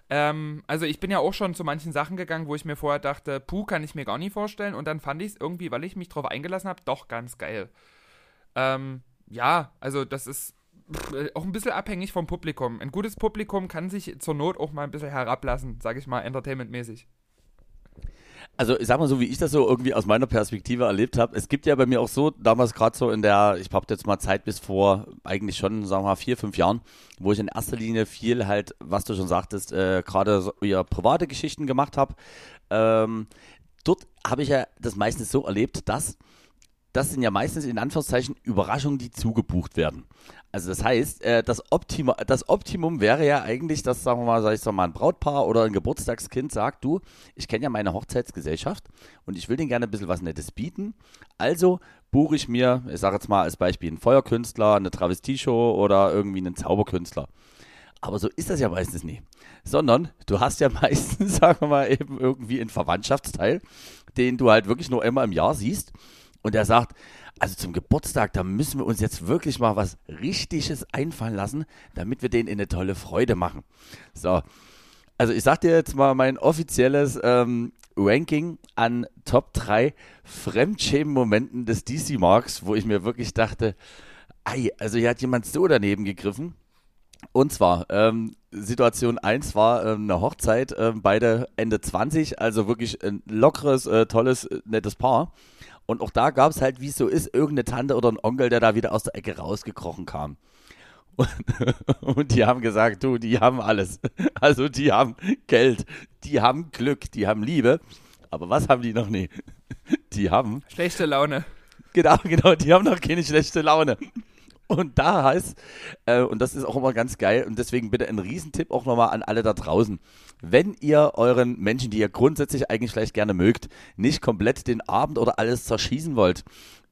Ähm, also ich bin ja auch schon zu manchen Sachen gegangen, wo ich mir vorher dachte, puh, kann ich mir gar nicht vorstellen. Und dann fand ich es irgendwie, weil ich mich drauf eingelassen habe, doch ganz geil. Ähm, ja, also das ist auch ein bisschen abhängig vom Publikum. Ein gutes Publikum kann sich zur Not auch mal ein bisschen herablassen, sage ich mal, entertainmentmäßig. Also ich sag mal so, wie ich das so irgendwie aus meiner Perspektive erlebt habe. Es gibt ja bei mir auch so, damals gerade so in der, ich habe jetzt mal Zeit bis vor eigentlich schon, sagen wir mal, vier, fünf Jahren, wo ich in erster Linie viel halt, was du schon sagtest, äh, gerade so, ja, private Geschichten gemacht habe. Ähm, dort habe ich ja das meistens so erlebt, dass das sind ja meistens in Anführungszeichen Überraschungen, die zugebucht werden. Also das heißt, äh, das, Optima, das Optimum wäre ja eigentlich, dass, sagen wir mal, sag ich mal, ein Brautpaar oder ein Geburtstagskind sagt, du, ich kenne ja meine Hochzeitsgesellschaft und ich will denen gerne ein bisschen was Nettes bieten. Also buche ich mir, ich sage jetzt mal als Beispiel, einen Feuerkünstler, eine Travestieshow oder irgendwie einen Zauberkünstler. Aber so ist das ja meistens nie. Sondern du hast ja meistens, sagen wir mal, eben irgendwie einen Verwandtschaftsteil, den du halt wirklich nur einmal im Jahr siehst. Und der sagt, also zum Geburtstag, da müssen wir uns jetzt wirklich mal was Richtiges einfallen lassen, damit wir denen eine tolle Freude machen. So, also ich sag dir jetzt mal mein offizielles ähm, Ranking an Top 3 Fremdschämen-Momenten des DC Marks, wo ich mir wirklich dachte, ei, also hier hat jemand so daneben gegriffen. Und zwar, ähm, Situation 1 war ähm, eine Hochzeit, ähm, beide Ende 20, also wirklich ein lockeres, äh, tolles, äh, nettes Paar. Und auch da gab es halt, wie es so ist, irgendeine Tante oder ein Onkel, der da wieder aus der Ecke rausgekrochen kam. Und, und die haben gesagt, du, die haben alles. Also die haben Geld, die haben Glück, die haben Liebe. Aber was haben die noch nie? Die haben Schlechte Laune. Genau, genau, die haben noch keine schlechte Laune. Und da heißt, äh, und das ist auch immer ganz geil, und deswegen bitte ein Riesentipp auch nochmal an alle da draußen. Wenn ihr euren Menschen, die ihr grundsätzlich eigentlich vielleicht gerne mögt, nicht komplett den Abend oder alles zerschießen wollt,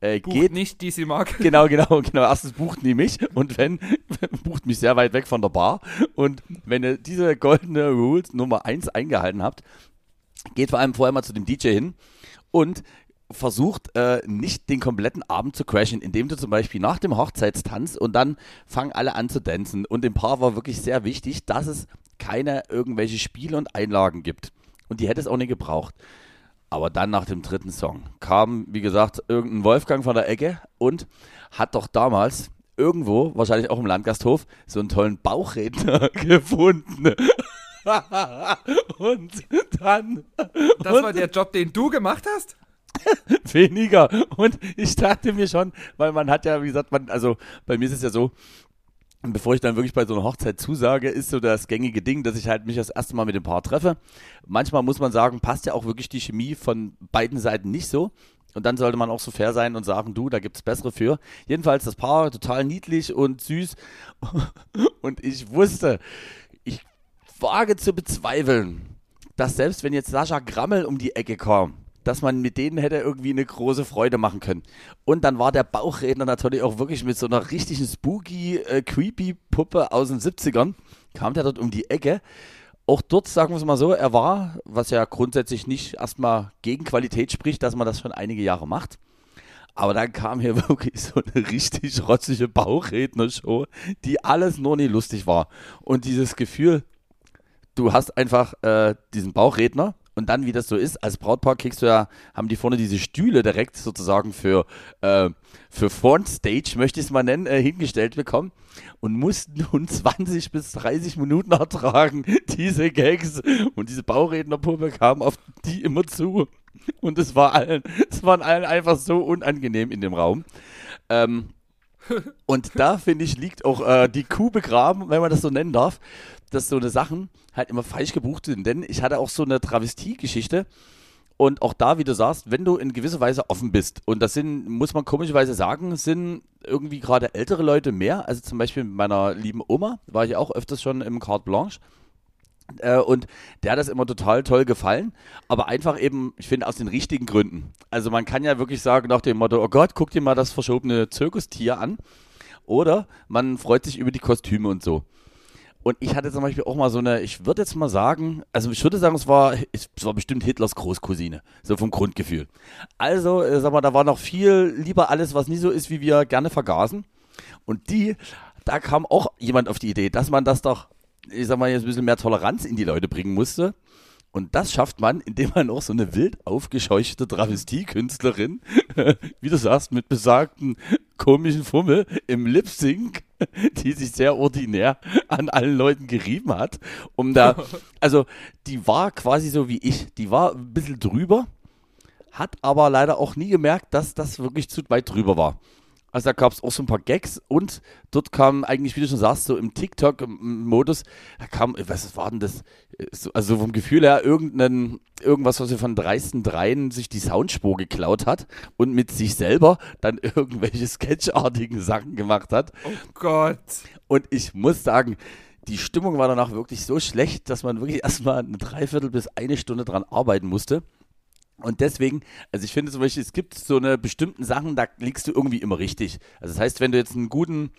äh, Bucht geht nicht die sie mag. Genau, genau, genau. Erstens bucht nie mich und wenn, bucht mich sehr weit weg von der Bar. Und wenn ihr diese goldene Rules Nummer 1 eingehalten habt, geht vor allem vorher mal zu dem DJ hin und versucht äh, nicht den kompletten Abend zu crashen, indem du zum Beispiel nach dem Hochzeitstanz und dann fangen alle an zu tanzen. Und dem Paar war wirklich sehr wichtig, dass es keine irgendwelche Spiele und Einlagen gibt. Und die hätte es auch nicht gebraucht. Aber dann nach dem dritten Song kam, wie gesagt, irgendein Wolfgang von der Ecke und hat doch damals irgendwo, wahrscheinlich auch im Landgasthof, so einen tollen Bauchredner gefunden. und dann. Das und war der Job, den du gemacht hast? weniger. Und ich dachte mir schon, weil man hat ja, wie gesagt, man, also bei mir ist es ja so, bevor ich dann wirklich bei so einer Hochzeit zusage, ist so das gängige Ding, dass ich halt mich das erste Mal mit dem Paar treffe. Manchmal muss man sagen, passt ja auch wirklich die Chemie von beiden Seiten nicht so. Und dann sollte man auch so fair sein und sagen, du, da gibt es bessere für. Jedenfalls das Paar total niedlich und süß. Und ich wusste, ich wage zu bezweifeln, dass selbst wenn jetzt Sascha Grammel um die Ecke kam, dass man mit denen hätte irgendwie eine große Freude machen können. Und dann war der Bauchredner natürlich auch wirklich mit so einer richtigen spooky, äh, creepy Puppe aus den 70ern, kam der dort um die Ecke. Auch dort, sagen wir es mal so, er war, was ja grundsätzlich nicht erstmal gegen Qualität spricht, dass man das schon einige Jahre macht. Aber dann kam hier wirklich so eine richtig rotzige Bauchredner-Show, die alles nur nie lustig war. Und dieses Gefühl, du hast einfach äh, diesen Bauchredner und dann, wie das so ist, als Brautpaar kriegst du ja, haben die vorne diese Stühle direkt sozusagen für, äh, für Frontstage, möchte ich es mal nennen, äh, hingestellt bekommen und mussten nun 20 bis 30 Minuten ertragen, diese Gags. Und diese Baurednerpuppe kam auf die immer zu. Und es war allen, es waren allen einfach so unangenehm in dem Raum. Ähm, und da, finde ich, liegt auch äh, die Kuh begraben, wenn man das so nennen darf, dass so eine Sachen halt immer falsch gebucht sind. Denn ich hatte auch so eine Travestie-Geschichte. Und auch da, wie du sagst, wenn du in gewisser Weise offen bist, und das sind, muss man komischerweise sagen, sind irgendwie gerade ältere Leute mehr. Also zum Beispiel mit meiner lieben Oma war ich auch öfters schon im Carte Blanche. Äh, und der hat das immer total toll gefallen, aber einfach eben, ich finde, aus den richtigen Gründen. Also man kann ja wirklich sagen nach dem Motto, oh Gott, guck dir mal das verschobene Zirkustier an. Oder man freut sich über die Kostüme und so. Und ich hatte zum Beispiel auch mal so eine, ich würde jetzt mal sagen, also ich würde sagen, es war, es war bestimmt Hitlers Großcousine, so vom Grundgefühl. Also, äh, sag mal, da war noch viel lieber alles, was nie so ist, wie wir gerne vergaßen. Und die, da kam auch jemand auf die Idee, dass man das doch, ich sag mal, jetzt ein bisschen mehr Toleranz in die Leute bringen musste. Und das schafft man, indem man auch so eine wild aufgescheuchte Travestiekünstlerin, wie du sagst, mit besagten komischen Fummel im Lip Sync, die sich sehr ordinär an allen Leuten gerieben hat, um da, also die war quasi so wie ich, die war ein bisschen drüber, hat aber leider auch nie gemerkt, dass das wirklich zu weit drüber war. Also da gab es auch so ein paar Gags und dort kam eigentlich, wie du schon sagst, so im TikTok-Modus, da kam, was war denn das? Also vom Gefühl her irgendein, irgendwas, was er von dreisten Dreien sich die Soundspur geklaut hat und mit sich selber dann irgendwelche sketchartigen Sachen gemacht hat. Oh Gott. Und ich muss sagen, die Stimmung war danach wirklich so schlecht, dass man wirklich erstmal eine Dreiviertel bis eine Stunde dran arbeiten musste. Und deswegen, also ich finde zum Beispiel, es gibt so eine bestimmten Sachen, da liegst du irgendwie immer richtig. Also das heißt, wenn du jetzt einen guten,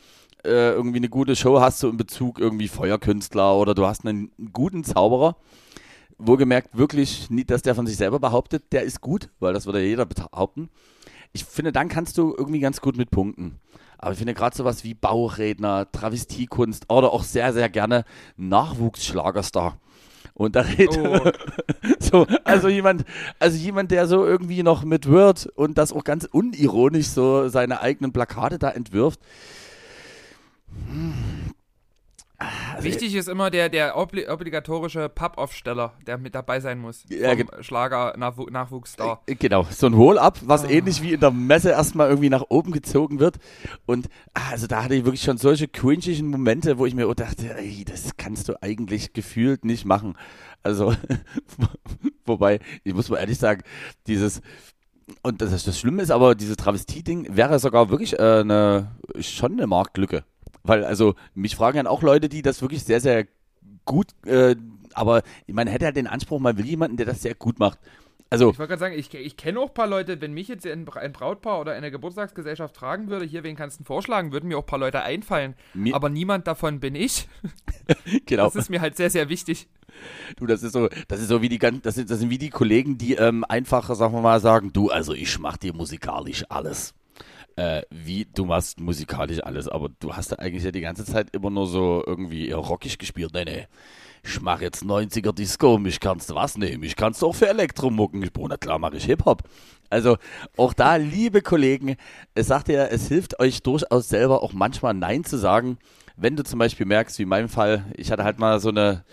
äh, irgendwie eine gute Show hast, so in Bezug irgendwie Feuerkünstler oder du hast einen guten Zauberer, wohlgemerkt wirklich nicht, dass der von sich selber behauptet, der ist gut, weil das würde ja jeder behaupten. Ich finde, dann kannst du irgendwie ganz gut mit punkten. Aber ich finde gerade sowas wie Bauchredner, Travestiekunst oder auch sehr, sehr gerne Nachwuchsschlagerstar. Und da redet Oh. so, also jemand, also jemand, der so irgendwie noch mit Word und das auch ganz unironisch so seine eigenen Plakate da entwirft. Hm. Also Wichtig ist immer der, der obli obligatorische Pappaufsteller, der mit dabei sein muss. Ja, vom Schlager-Nachwuchsstar. Äh, genau, so ein Hohl-Up, was oh. ähnlich wie in der Messe erstmal irgendwie nach oben gezogen wird. Und ah, also da hatte ich wirklich schon solche cringigen Momente, wo ich mir dachte, ey, das kannst du eigentlich gefühlt nicht machen. Also, wobei, ich muss mal ehrlich sagen, dieses, und das, das Schlimme ist aber, dieses Travestie-Ding wäre sogar wirklich äh, eine, schon eine Marktlücke. Weil, also, mich fragen dann auch Leute, die das wirklich sehr, sehr gut, äh, aber meine, hätte halt den Anspruch, man will jemanden, der das sehr gut macht. Also, ich wollte gerade sagen, ich, ich kenne auch ein paar Leute, wenn mich jetzt ein, Brautpaar oder eine Geburtstagsgesellschaft fragen würde, hier, wen kannst du vorschlagen, würden mir auch ein paar Leute einfallen. Mir aber niemand davon bin ich. genau. Das ist mir halt sehr, sehr wichtig. Du, das ist so, das ist so wie die das sind, das sind wie die Kollegen, die ähm, einfach, sagen wir mal, sagen, du, also ich mach dir musikalisch alles äh, wie du machst musikalisch alles, aber du hast da eigentlich ja die ganze Zeit immer nur so irgendwie eher rockig gespielt. Nee, nee. Ich mach jetzt 90er Disco, mich kannst du was nehmen, ich kannst du auch für Elektromucken. Ich brauche, na klar, mache ich Hip-Hop. Also auch da, liebe Kollegen, es sagt ja, es hilft euch durchaus selber auch manchmal Nein zu sagen. Wenn du zum Beispiel merkst, wie in meinem Fall, ich hatte halt mal so eine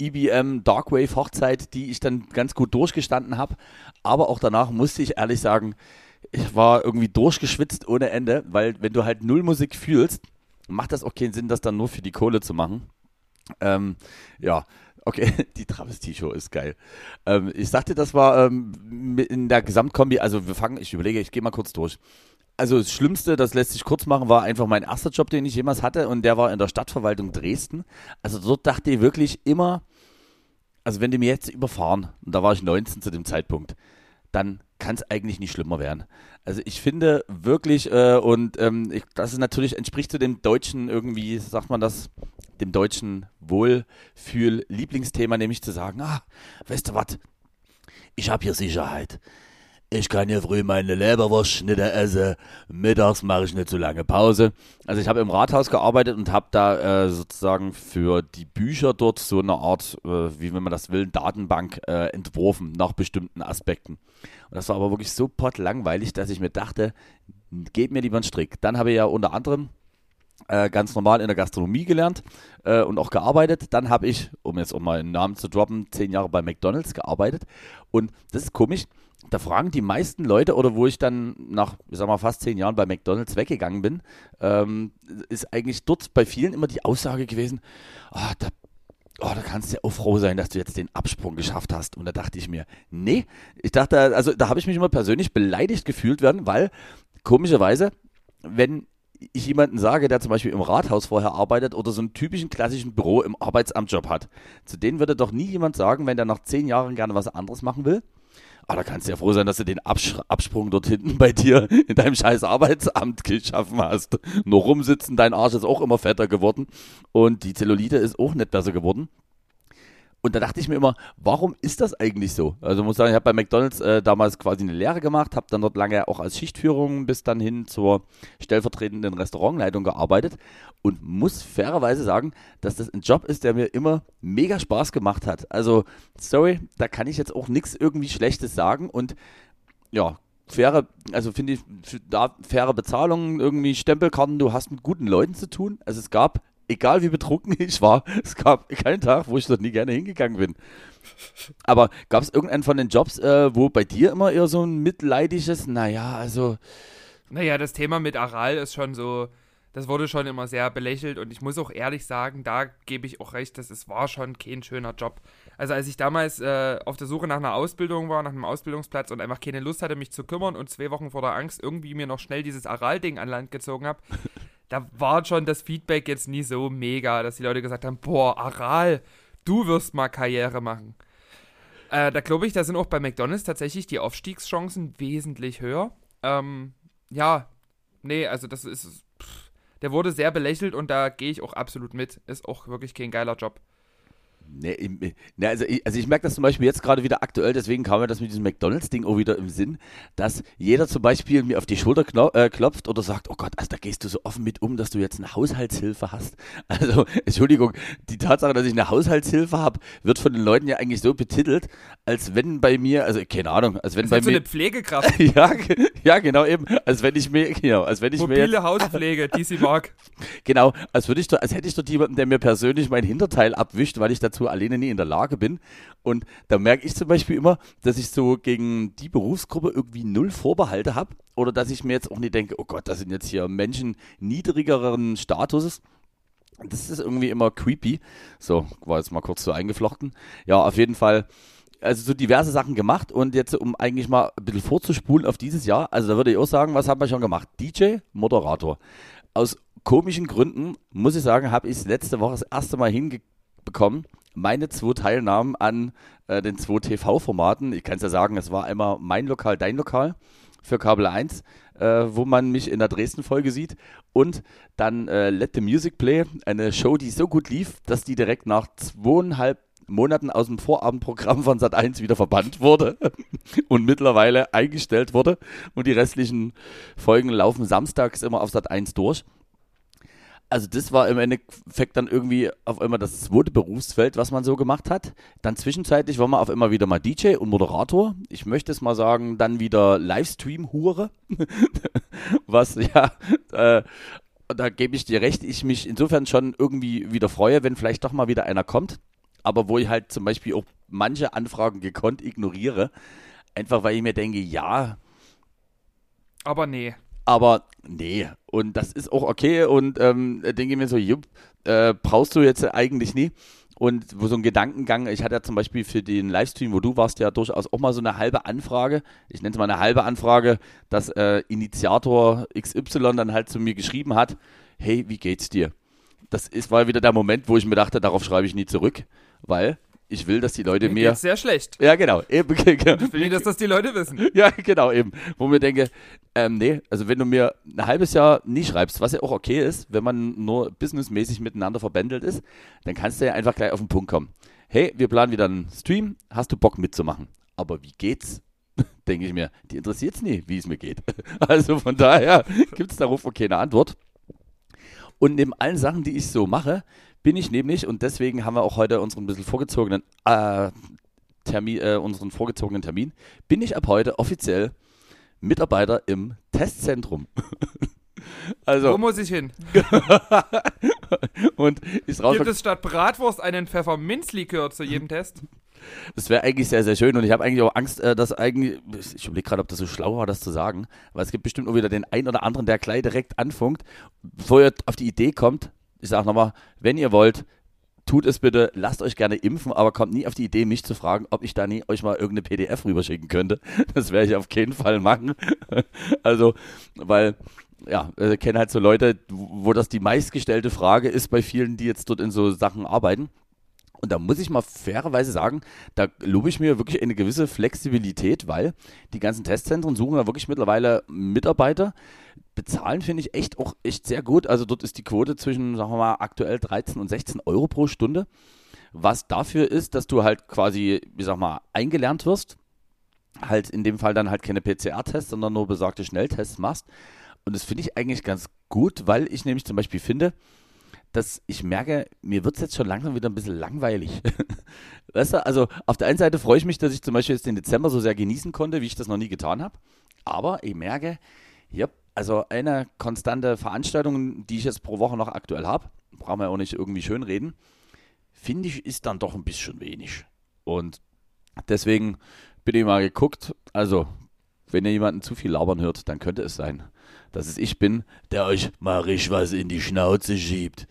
IBM Darkwave Hochzeit, die ich dann ganz gut durchgestanden habe. Aber auch danach musste ich ehrlich sagen, ich war irgendwie durchgeschwitzt ohne Ende, weil wenn du halt null Musik fühlst, macht das auch keinen Sinn, das dann nur für die Kohle zu machen. Ähm, ja, okay, die Travestie-Show ist geil. Ähm, ich sagte, das war ähm, in der Gesamtkombi, also wir fangen, ich überlege, ich gehe mal kurz durch. Also das Schlimmste, das lässt sich kurz machen, war einfach mein erster Job, den ich jemals hatte und der war in der Stadtverwaltung Dresden. Also dort dachte ich wirklich immer, also wenn die mir jetzt überfahren, und da war ich 19 zu dem Zeitpunkt, dann kann es eigentlich nicht schlimmer werden. Also ich finde wirklich, äh, und ähm, ich, das ist natürlich, entspricht zu dem deutschen irgendwie, sagt man das, dem deutschen Wohlfühl-Lieblingsthema, nämlich zu sagen, ah, weißt du was, ich habe hier Sicherheit. Ich kann hier früh meine Leberwurstschnitte essen. Mittags mache ich nicht so lange Pause. Also ich habe im Rathaus gearbeitet und habe da äh, sozusagen für die Bücher dort so eine Art, äh, wie wenn man das will, Datenbank äh, entworfen nach bestimmten Aspekten. Und das war aber wirklich so pottlangweilig, dass ich mir dachte, geht mir lieber einen Strick. Dann habe ich ja unter anderem äh, ganz normal in der Gastronomie gelernt äh, und auch gearbeitet. Dann habe ich, um jetzt auch mal einen Namen zu droppen, zehn Jahre bei McDonalds gearbeitet. Und das ist komisch da fragen die meisten Leute, oder wo ich dann nach, ich sag mal, fast zehn Jahren bei McDonalds weggegangen bin, ähm, ist eigentlich dort bei vielen immer die Aussage gewesen, oh, da, oh, da kannst du ja auch froh sein, dass du jetzt den Absprung geschafft hast. Und da dachte ich mir, nee, ich dachte, also da habe ich mich immer persönlich beleidigt gefühlt werden, weil komischerweise, wenn ich jemanden sage, der zum Beispiel im Rathaus vorher arbeitet oder so einen typischen klassischen Büro im Arbeitsamtjob hat, zu denen würde doch nie jemand sagen, wenn der nach zehn Jahren gerne was anderes machen will, Ah, da kannst du ja froh sein, dass du den Absch Absprung dort hinten bei dir in deinem scheiß Arbeitsamt geschaffen hast. Nur rumsitzen, dein Arsch ist auch immer fetter geworden und die Zellulite ist auch nicht besser geworden. Und da dachte ich mir immer, warum ist das eigentlich so? Also muss sagen, ich habe bei McDonalds äh, damals quasi eine Lehre gemacht, habe dann dort lange auch als Schichtführung bis dann hin zur stellvertretenden Restaurantleitung gearbeitet und muss fairerweise sagen, dass das ein Job ist, der mir immer mega Spaß gemacht hat. Also, sorry, da kann ich jetzt auch nichts irgendwie Schlechtes sagen und ja, faire, also finde ich, da faire Bezahlung, irgendwie Stempelkarten, du hast mit guten Leuten zu tun. Also es gab egal wie betrunken ich war, es gab keinen Tag, wo ich dort nie gerne hingegangen bin. Aber gab es irgendeinen von den Jobs, äh, wo bei dir immer eher so ein mitleidiges, naja, also. Naja, das Thema mit Aral ist schon so, das wurde schon immer sehr belächelt und ich muss auch ehrlich sagen, da gebe ich auch recht, dass es war schon kein schöner Job. Also als ich damals äh, auf der Suche nach einer Ausbildung war, nach einem Ausbildungsplatz und einfach keine Lust hatte, mich zu kümmern und zwei Wochen vor der Angst irgendwie mir noch schnell dieses Aral-Ding an Land gezogen habe, da war schon das Feedback jetzt nie so mega, dass die Leute gesagt haben, boah, Aral, du wirst mal Karriere machen. Äh, da glaube ich, da sind auch bei McDonalds tatsächlich die Aufstiegschancen wesentlich höher. Ähm, ja, nee, also das ist, pff, der wurde sehr belächelt und da gehe ich auch absolut mit. Ist auch wirklich kein geiler Job. Nee, nee, also, ich, also ich merke das zum Beispiel jetzt gerade wieder aktuell, deswegen kam mir das mit diesem McDonalds-Ding auch wieder im Sinn, dass jeder zum Beispiel mir auf die Schulter äh, klopft oder sagt, oh Gott, also da gehst du so offen mit um, dass du jetzt eine Haushaltshilfe hast. Also, Entschuldigung, die Tatsache, dass ich eine Haushaltshilfe habe, wird von den Leuten ja eigentlich so betitelt, als wenn bei mir, also keine Ahnung, als wenn Das bei ist so mir... eine Pflegekraft. ja, ja, genau eben. Als wenn ich mir, genau, als wenn ich mir jetzt, Mobile Hauspflege, die sie mag. genau, als würde ich, doch- als hätte ich dort jemanden, der mir persönlich mein Hinterteil abwischt, weil ich dazu alleine nie in der Lage bin. Und da merke ich zum Beispiel immer, dass ich so gegen die Berufsgruppe irgendwie null Vorbehalte habe. Oder dass ich mir jetzt auch nicht denke, oh Gott, das sind jetzt hier Menschen niedrigeren Statuses. Das ist irgendwie immer creepy. So, war jetzt mal kurz so eingeflochten. Ja, auf jeden Fall also so diverse Sachen gemacht und jetzt um eigentlich mal ein bisschen vorzuspulen auf dieses Jahr, also da würde ich auch sagen, was haben wir schon gemacht? DJ, Moderator. Aus komischen Gründen, muss ich sagen, habe ich es letzte Woche das erste Mal hinbekommen, meine zwei Teilnahmen an äh, den zwei TV-Formaten, ich kann es ja sagen, es war einmal mein Lokal, dein Lokal für Kabel 1, äh, wo man mich in der Dresden-Folge sieht und dann äh, Let the Music Play, eine Show, die so gut lief, dass die direkt nach zweieinhalb Monaten aus dem Vorabendprogramm von Sat1 wieder verbannt wurde und mittlerweile eingestellt wurde. Und die restlichen Folgen laufen samstags immer auf Sat1 durch. Also das war im Endeffekt dann irgendwie auf einmal das zweite Berufsfeld, was man so gemacht hat. Dann zwischenzeitlich war man auf einmal wieder mal DJ und Moderator. Ich möchte es mal sagen, dann wieder Livestream-Hure. was ja, äh, da gebe ich dir recht, ich mich insofern schon irgendwie wieder freue, wenn vielleicht doch mal wieder einer kommt. Aber wo ich halt zum Beispiel auch manche Anfragen gekonnt ignoriere. Einfach weil ich mir denke, ja, Aber nee. Aber nee. Und das ist auch okay. Und ähm, denke mir so, jupp, äh, brauchst du jetzt eigentlich nie. Und wo so ein Gedankengang, ich hatte ja zum Beispiel für den Livestream, wo du warst, ja durchaus auch mal so eine halbe Anfrage. Ich nenne es mal eine halbe Anfrage, dass äh, Initiator XY dann halt zu mir geschrieben hat, hey, wie geht's dir? Das ist, war wieder der Moment, wo ich mir dachte, darauf schreibe ich nie zurück, weil ich will, dass die Leute Mir mir... geht's sehr schlecht. Ja, genau. Eben, Ich will nicht, dass das die Leute wissen. ja, genau, eben. Wo mir denke, ähm, nee, also wenn du mir ein halbes Jahr nie schreibst, was ja auch okay ist, wenn man nur businessmäßig miteinander verbändelt ist, dann kannst du ja einfach gleich auf den Punkt kommen. Hey, wir planen wieder einen Stream, hast du Bock mitzumachen? Aber wie geht's? Denke ich mir, die interessiert's nie, wie es mir geht. Also von daher gibt's darauf auch keine Antwort. Und neben allen Sachen, die ich so mache, bin ich nämlich, und deswegen haben wir auch heute unseren bisschen vorgezogenen äh, Termin, äh, unseren vorgezogenen Termin, bin ich ab heute offiziell Mitarbeiter im Testzentrum. Wo also, muss ich hin? und ist raus. Gibt es statt Bratwurst einen Pfefferminzlikör zu jedem Test? Das wäre eigentlich sehr, sehr schön und ich habe eigentlich auch Angst, äh, dass eigentlich, ich überlege gerade, ob das so schlau war, das zu sagen, weil es gibt bestimmt auch wieder den einen oder anderen, der gleich direkt anfunkt, bevor ihr auf die Idee kommt, ich sage nochmal, wenn ihr wollt, tut es bitte, lasst euch gerne impfen, aber kommt nie auf die Idee, mich zu fragen, ob ich da nie euch mal irgendeine PDF rüberschicken könnte. Das werde ich auf keinen Fall machen. Also, weil, ja, ich kenne halt so Leute, wo das die meistgestellte Frage ist bei vielen, die jetzt dort in so Sachen arbeiten. Und da muss ich mal fairerweise sagen, da lobe ich mir wirklich eine gewisse Flexibilität, weil die ganzen Testzentren suchen ja wirklich mittlerweile Mitarbeiter. Bezahlen finde ich echt auch echt sehr gut. Also dort ist die Quote zwischen, sagen wir mal, aktuell 13 und 16 Euro pro Stunde. Was dafür ist, dass du halt quasi, wie sag mal, eingelernt wirst. Halt in dem Fall dann halt keine PCR-Tests, sondern nur besagte Schnelltests machst. Und das finde ich eigentlich ganz gut, weil ich nämlich zum Beispiel finde, dass ich merke, mir wird es jetzt schon langsam wieder ein bisschen langweilig. weißt du, also auf der einen Seite freue ich mich, dass ich zum Beispiel jetzt den Dezember so sehr genießen konnte, wie ich das noch nie getan habe. Aber ich merke, ja, also eine konstante Veranstaltung, die ich jetzt pro Woche noch aktuell habe, brauchen wir auch nicht irgendwie schönreden, finde ich, ist dann doch ein bisschen wenig. Und deswegen bin ich mal geguckt, also wenn ihr jemanden zu viel labern hört, dann könnte es sein, dass es ich bin, der euch mal richtig was in die Schnauze schiebt.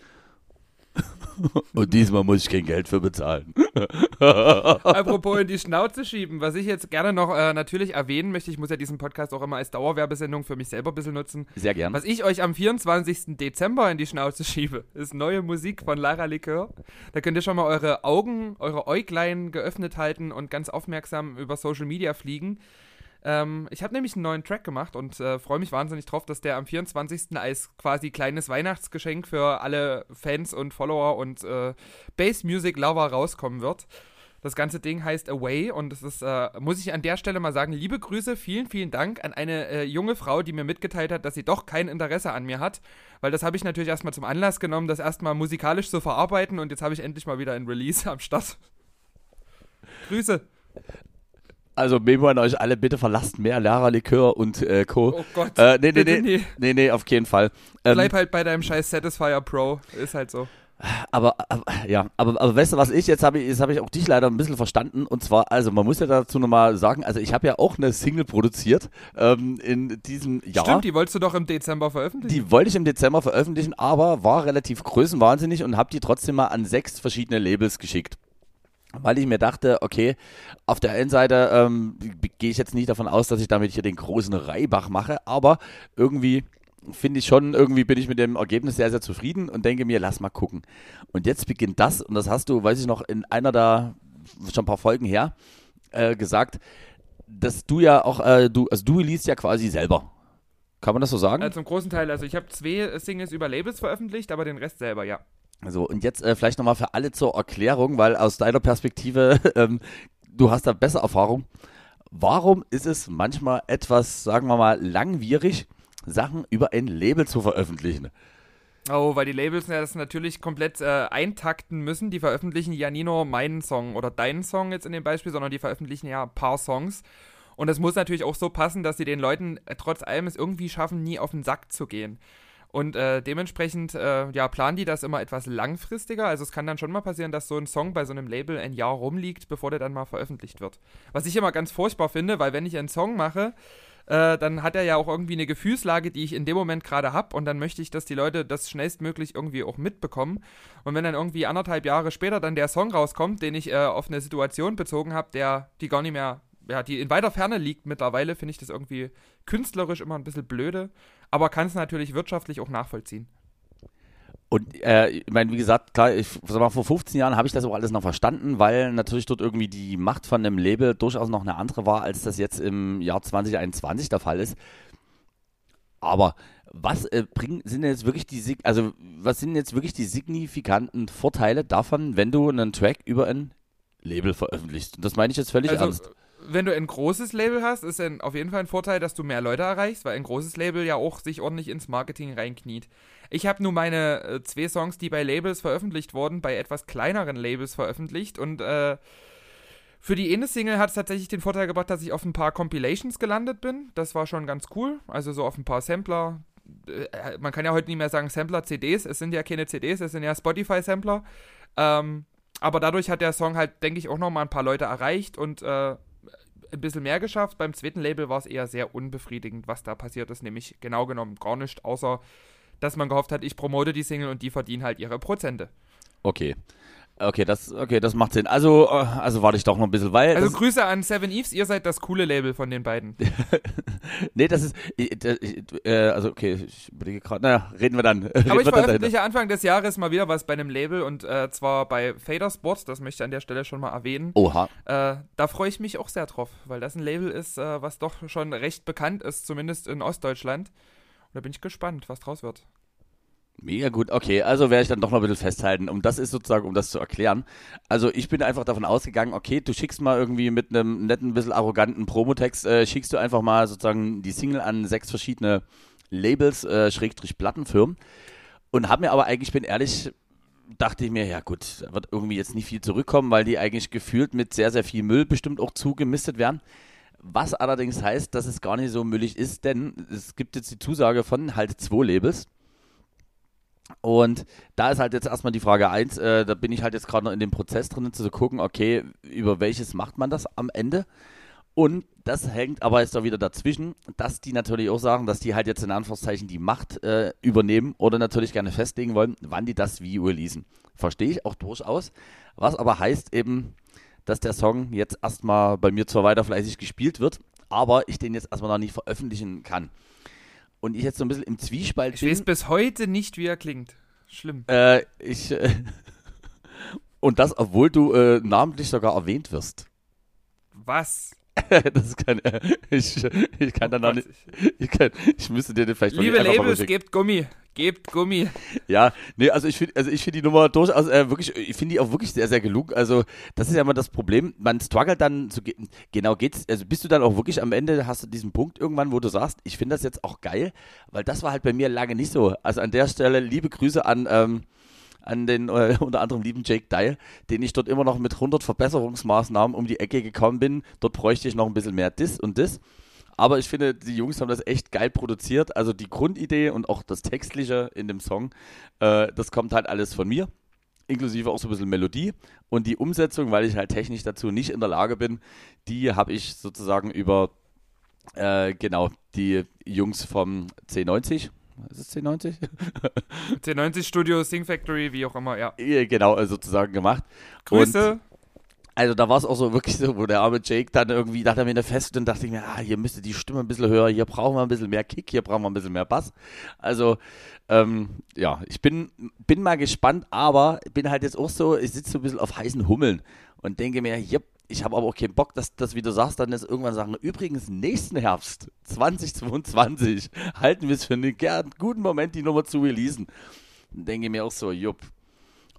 Und diesmal muss ich kein Geld für bezahlen. Apropos in die Schnauze schieben, was ich jetzt gerne noch äh, natürlich erwähnen möchte, ich muss ja diesen Podcast auch immer als Dauerwerbesendung für mich selber ein bisschen nutzen. Sehr gern. Was ich euch am 24. Dezember in die Schnauze schiebe, ist neue Musik von Lara Likör. Da könnt ihr schon mal eure Augen, eure Äuglein geöffnet halten und ganz aufmerksam über Social Media fliegen. Ähm, ich habe nämlich einen neuen Track gemacht und äh, freue mich wahnsinnig drauf, dass der am 24. als quasi kleines Weihnachtsgeschenk für alle Fans und Follower und äh, Bass Music Lover rauskommen wird. Das ganze Ding heißt Away und es ist, äh, muss ich an der Stelle mal sagen, liebe Grüße, vielen, vielen Dank an eine äh, junge Frau, die mir mitgeteilt hat, dass sie doch kein Interesse an mir hat, weil das habe ich natürlich erstmal zum Anlass genommen, das erstmal musikalisch zu verarbeiten und jetzt habe ich endlich mal wieder ein Release am Start. Grüße. Also Memo an euch alle, bitte verlasst mehr Lara-Likör und äh, Co. Oh Gott. Äh, nee, nee, nee, nie. nee, nee, auf keinen Fall. Ähm, Bleib halt bei deinem scheiß Satisfier Pro. Ist halt so. aber, aber ja, aber, aber weißt du was ich, jetzt habe ich, jetzt habe ich auch dich leider ein bisschen verstanden und zwar, also man muss ja dazu nochmal sagen, also ich habe ja auch eine Single produziert ähm, in diesem Jahr. Stimmt, die wolltest du doch im Dezember veröffentlichen. Die wollte ich im Dezember veröffentlichen, aber war relativ größenwahnsinnig und habe die trotzdem mal an sechs verschiedene Labels geschickt. Weil ich mir dachte, okay, auf der einen Seite ähm, gehe ich jetzt nicht davon aus, dass ich damit hier den großen Reibach mache, aber irgendwie finde ich schon, irgendwie bin ich mit dem Ergebnis sehr, sehr zufrieden und denke mir, lass mal gucken. Und jetzt beginnt das, und das hast du, weiß ich noch, in einer da schon ein paar Folgen her äh, gesagt, dass du ja auch, äh, du, also du liest ja quasi selber. Kann man das so sagen? Also zum großen Teil, also ich habe zwei Singles über Labels veröffentlicht, aber den Rest selber, ja. So, und jetzt äh, vielleicht nochmal für alle zur Erklärung, weil aus deiner Perspektive, ähm, du hast da besser Erfahrung. Warum ist es manchmal etwas, sagen wir mal, langwierig, Sachen über ein Label zu veröffentlichen? Oh, weil die Labels das natürlich komplett äh, eintakten müssen. Die veröffentlichen ja nie nur meinen Song oder deinen Song jetzt in dem Beispiel, sondern die veröffentlichen ja ein paar Songs. Und es muss natürlich auch so passen, dass sie den Leuten äh, trotz allem es irgendwie schaffen, nie auf den Sack zu gehen. Und äh, dementsprechend, äh, ja, planen die das immer etwas langfristiger. Also es kann dann schon mal passieren, dass so ein Song bei so einem Label ein Jahr rumliegt, bevor der dann mal veröffentlicht wird. Was ich immer ganz furchtbar finde, weil wenn ich einen Song mache, äh, dann hat er ja auch irgendwie eine Gefühlslage, die ich in dem Moment gerade habe und dann möchte ich, dass die Leute das schnellstmöglich irgendwie auch mitbekommen. Und wenn dann irgendwie anderthalb Jahre später dann der Song rauskommt, den ich äh, auf eine Situation bezogen habe, der die gar nicht mehr, ja, die in weiter Ferne liegt mittlerweile, finde ich das irgendwie künstlerisch immer ein bisschen blöde, aber kann es natürlich wirtschaftlich auch nachvollziehen. Und äh, ich meine, wie gesagt, klar, ich, sag mal, vor 15 Jahren habe ich das auch alles noch verstanden, weil natürlich dort irgendwie die Macht von einem Label durchaus noch eine andere war, als das jetzt im Jahr 2021 der Fall ist. Aber was äh, bringen, sind jetzt wirklich die, also was sind jetzt wirklich die signifikanten Vorteile davon, wenn du einen Track über ein Label veröffentlichst? Und das meine ich jetzt völlig Also, ernst. Wenn du ein großes Label hast, ist dann auf jeden Fall ein Vorteil, dass du mehr Leute erreichst, weil ein großes Label ja auch sich ordentlich ins Marketing reinkniet. Ich habe nur meine äh, zwei Songs, die bei Labels veröffentlicht wurden, bei etwas kleineren Labels veröffentlicht und äh, für die eine Single hat es tatsächlich den Vorteil gebracht, dass ich auf ein paar Compilations gelandet bin. Das war schon ganz cool. Also so auf ein paar Sampler. Äh, Man kann ja heute nicht mehr sagen Sampler-CDs. Es sind ja keine CDs, es sind ja Spotify-Sampler. Ähm, aber dadurch hat der Song halt, denke ich, auch nochmal ein paar Leute erreicht und äh, ein bisschen mehr geschafft. Beim zweiten Label war es eher sehr unbefriedigend, was da passiert ist. Nämlich genau genommen gar nicht, außer dass man gehofft hat, ich promote die Single und die verdienen halt ihre Prozente. Okay. Okay, das, okay, das macht Sinn. Also, äh, also warte ich doch noch ein bisschen, weil. Also Grüße an Seven Eves, ihr seid das coole Label von den beiden. nee, das ist. Ich, das- ich, äh, also, okay, ich überlege gerade. Naja, reden wir dann. Reden Aber ich wir dann veröffentliche Anfang des Jahres mal wieder was bei einem Label und äh, zwar bei Fader Sports, das möchte ich an der Stelle schon mal erwähnen. Oha. Äh, da freue ich mich auch sehr drauf, weil das ein Label ist, äh, was doch schon recht bekannt ist, zumindest in Ostdeutschland. Und da bin ich gespannt, was draus wird. Mega gut, okay, also werde ich dann doch noch ein bisschen festhalten. Um das ist sozusagen, um das zu erklären. Also ich bin einfach davon ausgegangen, okay, du schickst mal irgendwie mit einem netten, bisschen arroganten Promotext, äh, schickst du einfach mal sozusagen die Single an sechs verschiedene Labels, äh, Schrägstrich Plattenfirmen. Und hab mir aber eigentlich, bin ehrlich, dachte ich mir, ja gut, da wird irgendwie jetzt nicht viel zurückkommen, weil die eigentlich gefühlt mit sehr, sehr viel Müll bestimmt auch zugemistet werden. Was allerdings heißt, dass es gar nicht so müllig ist, denn es gibt jetzt die Zusage von halt zwei Labels. Und da ist halt jetzt erstmal die Frage eins, äh, da bin ich halt jetzt gerade noch in dem Prozess drin, zu gucken, okay, über welches macht man das am Ende? Und das hängt aber jetzt da wieder dazwischen, dass die natürlich auch sagen, dass die halt jetzt in Anführungszeichen die Macht äh, übernehmen oder natürlich gerne festlegen wollen, wann die das wie releasen. Verstehe ich auch durchaus. Was aber heißt eben, dass der Song jetzt erstmal bei mir zwar weiter fleißig gespielt wird, aber ich den jetzt erstmal noch nicht veröffentlichen kann. Und ich jetzt so ein bisschen im Zwiespalt Ich bin. weiß bis heute nicht, wie er klingt. Schlimm. Äh, ich. Äh, und das, obwohl du äh, namentlich sogar erwähnt wirst. Was? das kann, äh, ich, ich kann dann noch nicht, ich, kann, ich müsste dir den vielleicht noch Liebe mal Labels, gebt Gummi. Gebt Gummi. Ja, nee, also ich finde also ich finde die Nummer durchaus äh, wirklich, ich finde die auch wirklich sehr, sehr gelungen. Also das ist ja immer das Problem, man struggelt dann, zu, ge- genau geht's, also bist du dann auch wirklich am Ende, hast du diesen Punkt irgendwann, wo du sagst, ich finde das jetzt auch geil, weil das war halt bei mir lange nicht so. Also an der Stelle liebe Grüße an, ähm, an den äh, unter anderem lieben Jake Dyle, den ich dort immer noch mit 100 Verbesserungsmaßnahmen um die Ecke gekommen bin. Dort bräuchte ich noch ein bisschen mehr Dis und Dis. Aber ich finde, die Jungs haben das echt geil produziert. Also die Grundidee und auch das Textliche in dem Song, äh, das kommt halt alles von mir. Inklusive auch so ein bisschen Melodie. Und die Umsetzung, weil ich halt technisch dazu nicht in der Lage bin, die habe ich sozusagen über, äh, genau, die Jungs vom C90. Ist es C90? C90 Studio, Sing Factory, wie auch immer, ja. Genau, äh, sozusagen gemacht. Grüße. Und also da war es auch so wirklich so, wo der arme Jake dann irgendwie, da hat er mir eine Fest und dachte ich mir, ah, hier müsste die Stimme ein bisschen höher, hier brauchen wir ein bisschen mehr Kick, hier brauchen wir ein bisschen mehr Bass. Also, ähm, ja, ich bin, bin mal gespannt, aber bin halt jetzt auch so, ich sitze so ein bisschen auf heißen Hummeln und denke mir, yep, ich habe aber auch keinen Bock, dass das, wie du sagst, dann jetzt irgendwann sagen, übrigens nächsten Herbst 2022 halten wir es für einen gern guten Moment, die Nummer zu releasen. Dann denke ich mir auch so, jupp,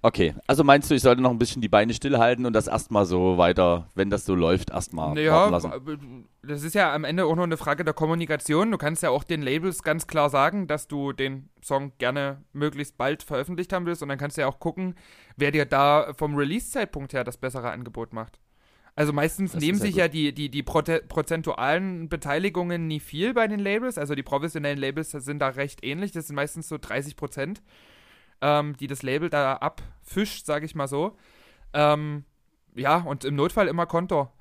Okay, also meinst du, ich sollte noch ein bisschen die Beine stillhalten und das erstmal so weiter, wenn das so läuft, erstmal Naja, lassen? äh, das ist ja am Ende auch nur eine Frage der Kommunikation. Du kannst ja auch den Labels ganz klar sagen, dass du den Song gerne möglichst bald veröffentlicht haben willst und dann kannst du ja auch gucken, wer dir da vom Release-Zeitpunkt her das bessere Angebot macht. Also meistens Das nehmen sich ja die, die, die prozentualen Beteiligungen nie viel bei den Labels. Also die professionellen Labels sind da recht ähnlich. Das sind meistens so 30 Prozent, ähm, die das Label da abfischt, sage ich mal so. Ähm, ja, und im Notfall immer Konto.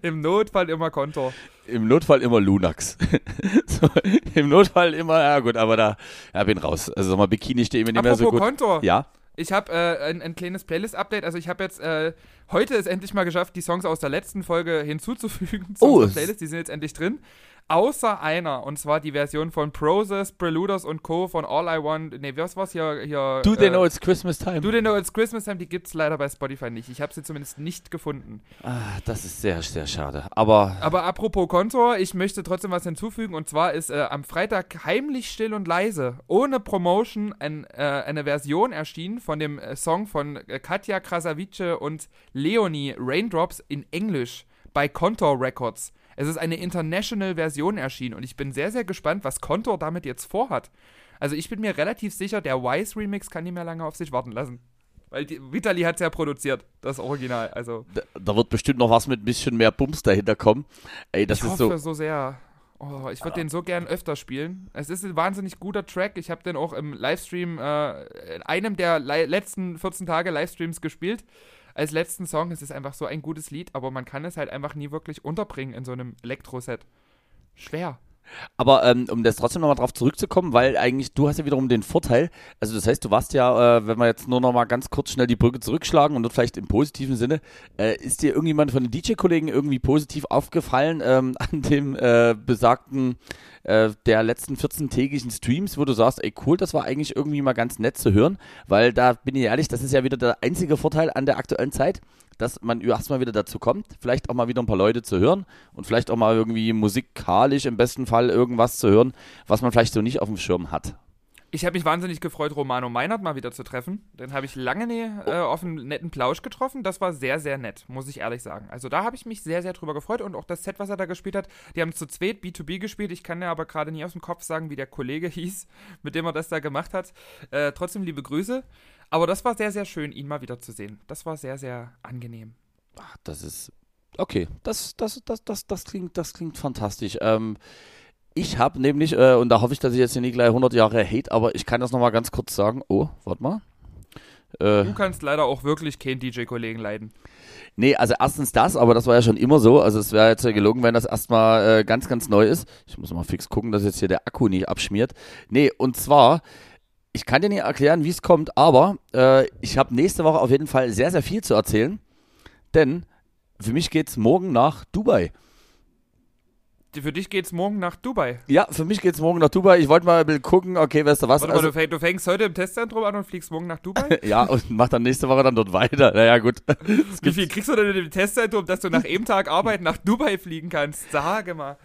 Im Notfall immer Konto. Im Notfall immer Lunax. so, Im Notfall immer, ja gut, aber da, ja, bin raus. Also sag mal, Bikini steht mir nicht mehr so Apropos gut. Konto. Ja, Ich habe äh, ein, ein kleines Playlist-Update. Also ich habe jetzt äh, heute es endlich mal geschafft, die Songs aus der letzten Folge hinzuzufügen zu Oh, Playlist. Die sind jetzt endlich drin. Außer einer, und zwar die Version von Process, Preluders und Co. von All I Want. Nee, was war's hier? hier do they äh, know it's Christmas time? Do They Know It's Christmas Time? Die gibt's leider bei Spotify nicht. Ich habe sie zumindest nicht gefunden. ah, das ist sehr, sehr schade. Aber Aber apropos Kontor, ich möchte trotzdem was hinzufügen. Und zwar ist äh, am Freitag heimlich still und leise, ohne Promotion, ein, äh, eine Version erschienen von dem äh, Song von äh, Katja Krasavice und Leonie Raindrops in Englisch bei Contour Records. Es ist eine International-Version erschienen und ich bin sehr, sehr gespannt, was Contour damit jetzt vorhat. Also ich bin mir relativ sicher, der Wise Remix kann nicht mehr lange auf sich warten lassen. Weil die, Vitali hat es ja produziert, das Original. Also da, da wird bestimmt noch was mit ein bisschen mehr Bums dahinter kommen. Ey, das ich ist hoffe so. so, sehr. Oh, ich würde den so gern öfter spielen. Es ist ein wahnsinnig guter Track. Ich habe den auch im Livestream, äh, in einem der letzten 14 Tage Livestreams gespielt. Als letzten Song. Es ist einfach so ein gutes Lied, aber man kann es halt einfach nie wirklich unterbringen in so einem Elektro-Set. Schwer. Aber ähm, um das trotzdem nochmal drauf zurückzukommen, weil eigentlich du hast ja wiederum den Vorteil, also das heißt, du warst ja, äh, wenn wir jetzt nur nochmal ganz kurz schnell die Brücke zurückschlagen und dort vielleicht im positiven Sinne, äh, ist dir irgendjemand von den DJ-Kollegen irgendwie positiv aufgefallen ähm, an dem äh, besagten, äh, der letzten 14-tägigen Streams, wo du sagst, ey cool, das war eigentlich irgendwie mal ganz nett zu hören, weil da bin ich ehrlich, das ist ja wieder der einzige Vorteil an der aktuellen Zeit, dass man erstmal wieder dazu kommt, vielleicht auch mal wieder ein paar Leute zu hören und vielleicht auch mal irgendwie musikalisch im besten Fall irgendwas zu hören, was man vielleicht so nicht auf dem Schirm hat. Ich habe mich wahnsinnig gefreut, Romano Meinert mal wieder zu treffen. Den habe ich lange nie äh, auf einen netten Plausch getroffen. Das war sehr, sehr nett, muss ich ehrlich sagen. Also da habe ich mich sehr, sehr drüber gefreut. Und auch das Set, was er da gespielt hat, die haben zu zweit B2B gespielt. Ich kann ja aber gerade nie aus dem Kopf sagen, wie der Kollege hieß, mit dem er das da gemacht hat. Äh, trotzdem liebe Grüße. Aber das war sehr, sehr schön, ihn mal wieder zu sehen. Das war sehr, sehr angenehm. Ach, das ist okay. Das, das, das, das, das klingt, das klingt fantastisch. Ähm, ich habe nämlich, äh, und da hoffe ich, dass ich jetzt hier nicht gleich 100 Jahre hate, aber ich kann das nochmal ganz kurz sagen. Oh, warte mal. Äh, Du kannst leider auch wirklich keinen DJ-Kollegen leiden. Nee, also erstens das, aber das war ja schon immer so. Also es wäre jetzt ja gelogen, wenn das erstmal äh, ganz, ganz neu ist. Ich muss mal fix gucken, dass jetzt hier der Akku nicht abschmiert. Nee, und zwar, ich kann dir nicht erklären, wie es kommt, aber äh, ich habe nächste Woche auf jeden Fall sehr, sehr viel zu erzählen. Denn für mich geht's morgen nach Dubai. für dich geht's morgen nach Dubai. Ja, für mich geht's morgen nach Dubai. Ich wollte mal gucken, okay, weißt du was? Warte mal, du, fäng, du fängst heute im Testzentrum an und fliegst morgen nach Dubai? ja, und mach dann nächste Woche dann dort weiter. Naja, gut. Wie viel kriegst du denn im Testzentrum, dass du nach einem Tag Arbeit nach Dubai fliegen kannst? Sage mal.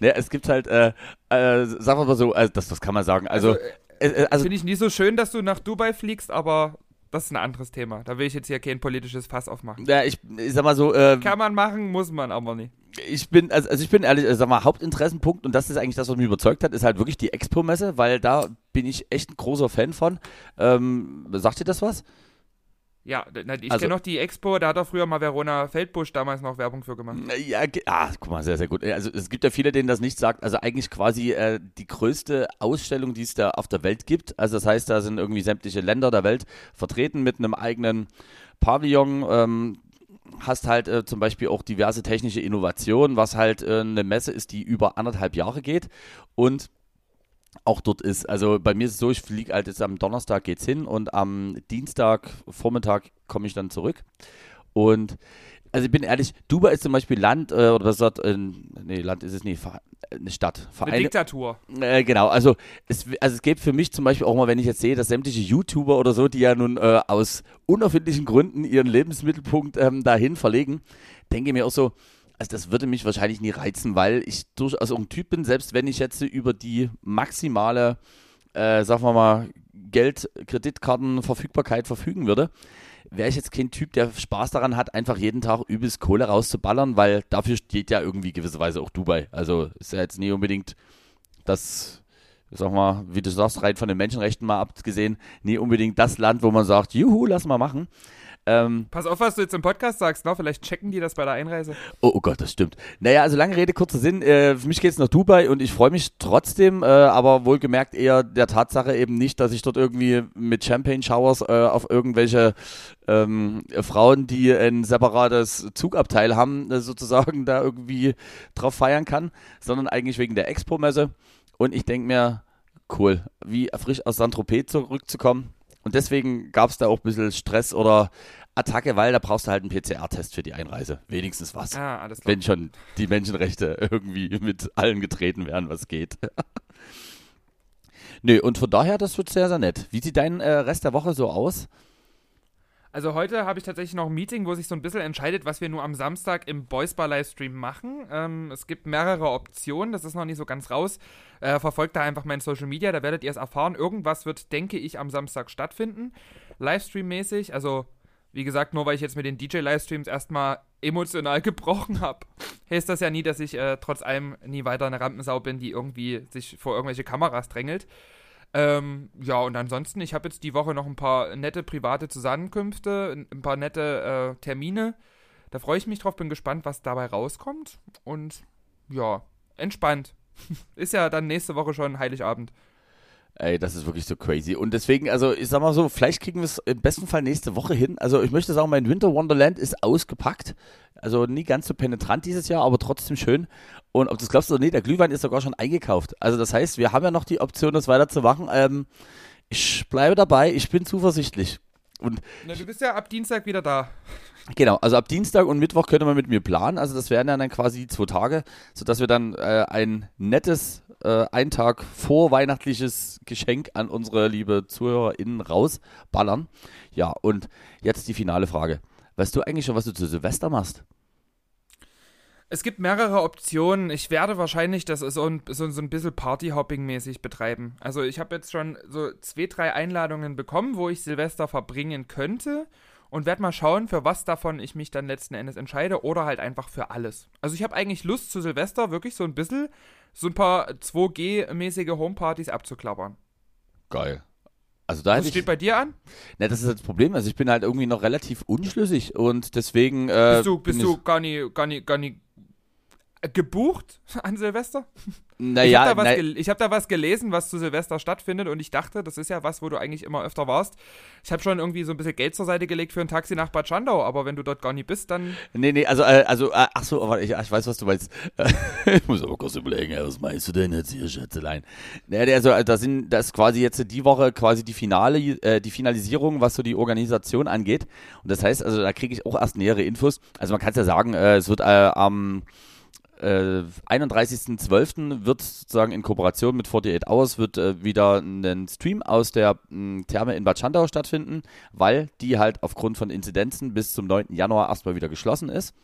Ja, es gibt halt, äh, äh, sagen wir mal so, also das, das kann man sagen. Also, Also, äh, äh, also Finde ich nie so schön, dass du nach Dubai fliegst, aber das ist ein anderes Thema. Da will ich jetzt hier kein politisches Fass aufmachen. ja, ich, ich sag mal so, äh, Kann man machen, muss man aber nicht. ich bin, also, also ich bin ehrlich, also sag mal, Hauptinteressenpunkt, und das ist eigentlich das, was mich überzeugt hat, ist halt wirklich die Expo-Messe, weil da bin ich echt ein großer Fan von. Ähm, sagt dir das was? Ja, ich Also- kenne noch die Expo, da hat doch früher mal Verona Feldbusch damals noch Werbung für gemacht. Ja, ah, guck mal, sehr, sehr gut. Also es gibt ja viele, denen das nicht sagt. Also eigentlich quasi äh, die größte Ausstellung, die es da auf der Welt gibt. Also das heißt, da sind irgendwie sämtliche Länder der Welt vertreten mit einem eigenen Pavillon. Ähm, hast halt äh, zum Beispiel auch diverse technische Innovationen, was halt äh, eine Messe ist, die über anderthalb Jahre geht und auch dort ist. Also bei mir ist es so, ich fliege halt jetzt am Donnerstag geht's hin und am Dienstag Vormittag komme ich dann zurück. Und also ich bin ehrlich, Dubai ist zum Beispiel Land, äh, oder was sagt, äh, nee, Land ist es nicht, eine Stadt. Eine Vereine, Diktatur. äh, genau, also es, also es gibt für mich zum Beispiel auch mal, wenn ich jetzt sehe, dass sämtliche YouTuber oder so, die ja nun äh, aus unerfindlichen Gründen ihren Lebensmittelpunkt ähm, dahin verlegen, denke ich mir auch so, also das würde mich wahrscheinlich nie reizen, weil ich durchaus auch ein Typ bin, selbst wenn ich jetzt über die maximale, äh, sagen wir mal, Geld, Kreditkarten, Verfügbarkeit verfügen würde, wäre ich jetzt kein Typ, der Spaß daran hat, einfach jeden Tag übelst Kohle rauszuballern, weil dafür steht ja irgendwie gewisserweise auch Dubai. Also ist ja jetzt nie unbedingt das, sag mal, wie du sagst, rein von den Menschenrechten mal abgesehen, nie unbedingt das Land, wo man sagt, juhu, lass mal machen. Ähm, Pass auf, was du jetzt im Podcast sagst, ne? Vielleicht checken die das bei der Einreise. Oh, oh Gott, das stimmt. Naja, also lange Rede, kurzer Sinn. Äh, für mich geht's nach Dubai und ich freue mich trotzdem, äh, aber wohlgemerkt eher der Tatsache eben nicht, dass ich dort irgendwie mit Champagne Showers äh, auf irgendwelche ähm, Frauen, die ein separates Zugabteil haben, äh, sozusagen da irgendwie drauf feiern kann, sondern eigentlich wegen der Expo-Messe. Und ich denke mir, cool, wie frisch aus Saint-Tropez zurückzukommen. Und deswegen gab es da auch ein bisschen Stress oder Attacke, weil da brauchst du halt einen PCR-Test für die Einreise. Wenigstens was. Ah, alles klar. Wenn schon die Menschenrechte irgendwie mit allen getreten werden, was geht. Nö, und von daher, das wird sehr, sehr nett. Wie sieht dein äh, Rest der Woche so aus? Also heute habe ich tatsächlich noch ein Meeting, wo sich so ein bisschen entscheidet, was wir nur am Samstag im Boys Bar Livestream machen. Ähm, es gibt mehrere Optionen, das ist noch nicht so ganz raus. Äh, verfolgt da einfach mein Social Media, da werdet ihr es erfahren. Irgendwas wird, denke ich, am Samstag stattfinden. Livestream-mäßig, also wie gesagt, nur weil ich jetzt mit den DJ-Livestreams erstmal emotional gebrochen habe, heißt das ja nie, dass ich äh, trotz allem nie weiter eine Rampensau bin, die irgendwie sich vor irgendwelche Kameras drängelt. Ähm, ja, und ansonsten, ich habe jetzt die Woche noch ein paar nette private Zusammenkünfte, ein paar nette äh, Termine. Da freue ich mich drauf, bin gespannt, was dabei rauskommt. Und ja, entspannt. Ist ja dann nächste Woche schon Heiligabend. Ey, das ist wirklich so crazy. Und deswegen, also ich sag mal so, vielleicht kriegen wir es im besten Fall nächste Woche hin. Also ich möchte sagen, mein Winter Wonderland ist ausgepackt. Also nie ganz so penetrant dieses Jahr, aber trotzdem schön. Und ob du es glaubst oder nicht, der Glühwein ist sogar schon eingekauft. Also das heißt, wir haben ja noch die Option, das weiterzumachen. Ähm, ich bleibe dabei, ich bin zuversichtlich. Und Na, du bist ja ab Dienstag wieder da. Genau, also ab Dienstag und Mittwoch könnte man mit mir planen. Also das wären ja dann quasi zwei Tage, sodass wir dann äh, ein nettes, äh, ein Tag vor weihnachtliches Geschenk an unsere liebe ZuhörerInnen rausballern. Ja, und jetzt die finale Frage. Weißt du eigentlich schon, was du zu Silvester machst? Es gibt mehrere Optionen. Ich werde wahrscheinlich das so ein, so, so ein bisschen Partyhopping-mäßig betreiben. Also ich habe jetzt schon so zwei, drei Einladungen bekommen, wo ich Silvester verbringen könnte und werde mal schauen, für was davon ich mich dann letzten Endes entscheide oder halt einfach für alles. Also ich habe eigentlich Lust zu Silvester wirklich so ein bisschen so ein paar 2G-mäßige Homepartys abzuklappern. Geil. Also da Was hätte ich, steht bei dir an? ne, das ist das Problem. Also ich bin halt irgendwie noch relativ unschlüssig und deswegen. Äh, Bist du, bist du gar nicht, gar nicht, gar nicht gebucht an Silvester? Ich Naja, habe da, na, ich hab da was gelesen, was zu Silvester stattfindet und ich dachte, das ist ja was, wo du eigentlich immer öfter warst. Ich habe schon irgendwie so ein bisschen Geld zur Seite gelegt für ein Taxi nach Bad Schandau, aber wenn du dort gar nicht bist, dann. Nee, nee, also, äh, also, äh, ach so, aber ich, ich weiß, was du meinst. ich muss aber kurz überlegen, was meinst du denn jetzt hier, Schätzelein? Der, also, äh, da sind, das ist quasi jetzt die Woche quasi die Finale, äh, die Finalisierung, was so die Organisation angeht. Und das heißt, also, da kriege ich auch erst nähere Infos. Also, man kann es ja sagen, äh, es wird äh, am äh, 31.12. wird sozusagen in Kooperation mit 48 Hours wird äh, wieder ein Stream aus der mh, Therme in Bad Schandau stattfinden, weil die halt aufgrund von Inzidenzen bis zum 9. Januar erstmal wieder geschlossen ist.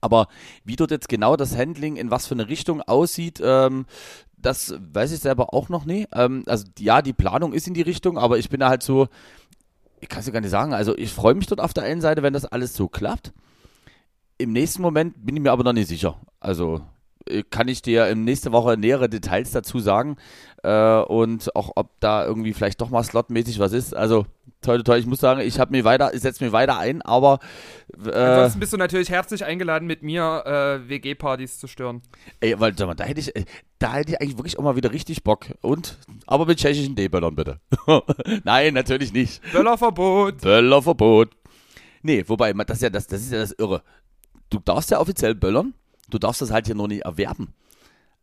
Aber wie dort jetzt genau das Handling in was für eine Richtung aussieht, ähm, das weiß ich selber auch noch nie. Ähm, also ja, die Planung ist in die Richtung, aber ich bin da halt so, ich kann es ja gar nicht sagen. Also ich freue mich dort auf der einen Seite, wenn das alles so klappt. Im nächsten Moment bin ich mir aber noch nicht sicher. Also äh, kann ich dir in nächste Woche nähere Details dazu sagen äh, und auch ob da irgendwie vielleicht doch mal slotmäßig was ist. Also toll, toll. Ich muss sagen, ich habe mir weiter, ich setze mir weiter ein, aber äh, ansonsten bist du natürlich herzlich eingeladen, mit mir äh, WG-Partys zu stören. Ey, weil sag mal, da hätte ich, äh, da hätte ich eigentlich wirklich auch mal wieder richtig Bock. Und aber mit tschechischen D-Böllern bitte. Nein, natürlich nicht. Böllerverbot. Böllerverbot. Nee, wobei, das ist ja das, das ist ja das Irre. Du darfst ja offiziell böllern, du darfst das halt hier nur nicht erwerben.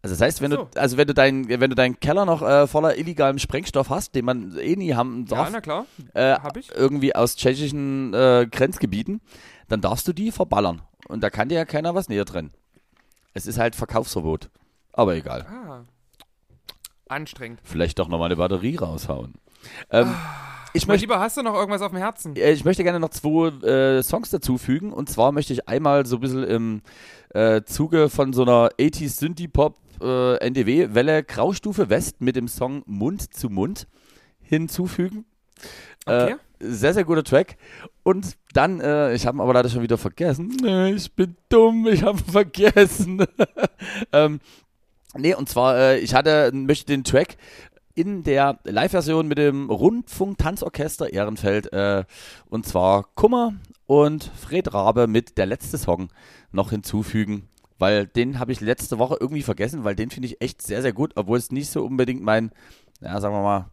Also das heißt, wenn So. du, also wenn du deinen, wenn du deinen Keller noch äh, voller illegalem Sprengstoff hast, den man eh nie haben Ja, darf, na klar. äh, hab ich. irgendwie aus tschechischen äh, Grenzgebieten, dann darfst du die verballern. Und da kann dir ja keiner was näher trennen. Es ist halt Verkaufsverbot. Aber egal. Ah. Anstrengend. Vielleicht doch nochmal eine Batterie raushauen. Ähm, ich Mein möchte Lieber, hast du noch irgendwas auf dem Herzen? äh, ich möchte gerne noch zwei äh, Songs dazufügen. Und zwar möchte ich einmal so ein bisschen im äh, Zuge von so einer 80s Synthie-Pop äh, NDW-Welle Graustufe West mit dem Song Mund zu Mund hinzufügen. Okay. Äh, sehr, sehr guter Track. Und dann, äh, ich habe ihn aber leider schon wieder vergessen. Ich bin dumm, ich habe ihn vergessen. ähm, nee, und zwar, äh, ich hatte, möchte den Track in der Live-Version mit dem Rundfunk-Tanzorchester Ehrenfeld, äh, und zwar Kummer und Fred Rabe mit der letzte Song noch hinzufügen. Weil den habe ich letzte Woche irgendwie vergessen, weil den finde ich echt sehr, sehr gut, obwohl es nicht so unbedingt mein, ja, sagen wir mal,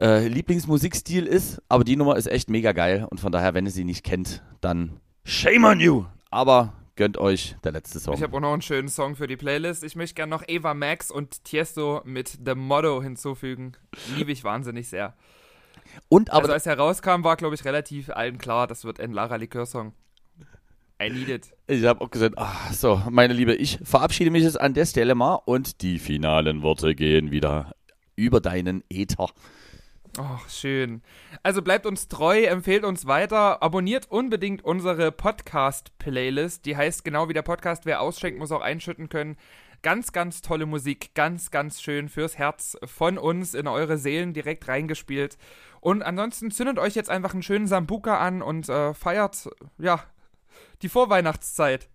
äh, Lieblingsmusikstil ist, aber die Nummer ist echt mega geil und von daher, wenn ihr sie nicht kennt, dann shame on you. Aber gönnt euch der letzte Song. Ich habe auch noch einen schönen Song für die Playlist. Ich möchte gerne noch Eva Max und Tiesto mit The Motto hinzufügen. Liebe ich wahnsinnig sehr. und aber also als er rauskam, war, glaube ich, relativ allen klar, das wird ein Lara Likör-Song. I need it. ich habe auch gesagt, ach, so, meine Liebe, ich verabschiede mich jetzt an der Stelle mal und die finalen Worte gehen wieder über deinen Äther. Oh, schön. Also bleibt uns treu, empfehlt uns weiter, abonniert unbedingt unsere Podcast-Playlist. Die heißt genau wie der Podcast, wer ausschenkt, muss auch einschütten können. Ganz, ganz tolle Musik, ganz, ganz schön fürs Herz von uns in eure Seelen direkt reingespielt. Und ansonsten zündet euch jetzt einfach einen schönen Sambuka an und äh, feiert, ja, die Vorweihnachtszeit.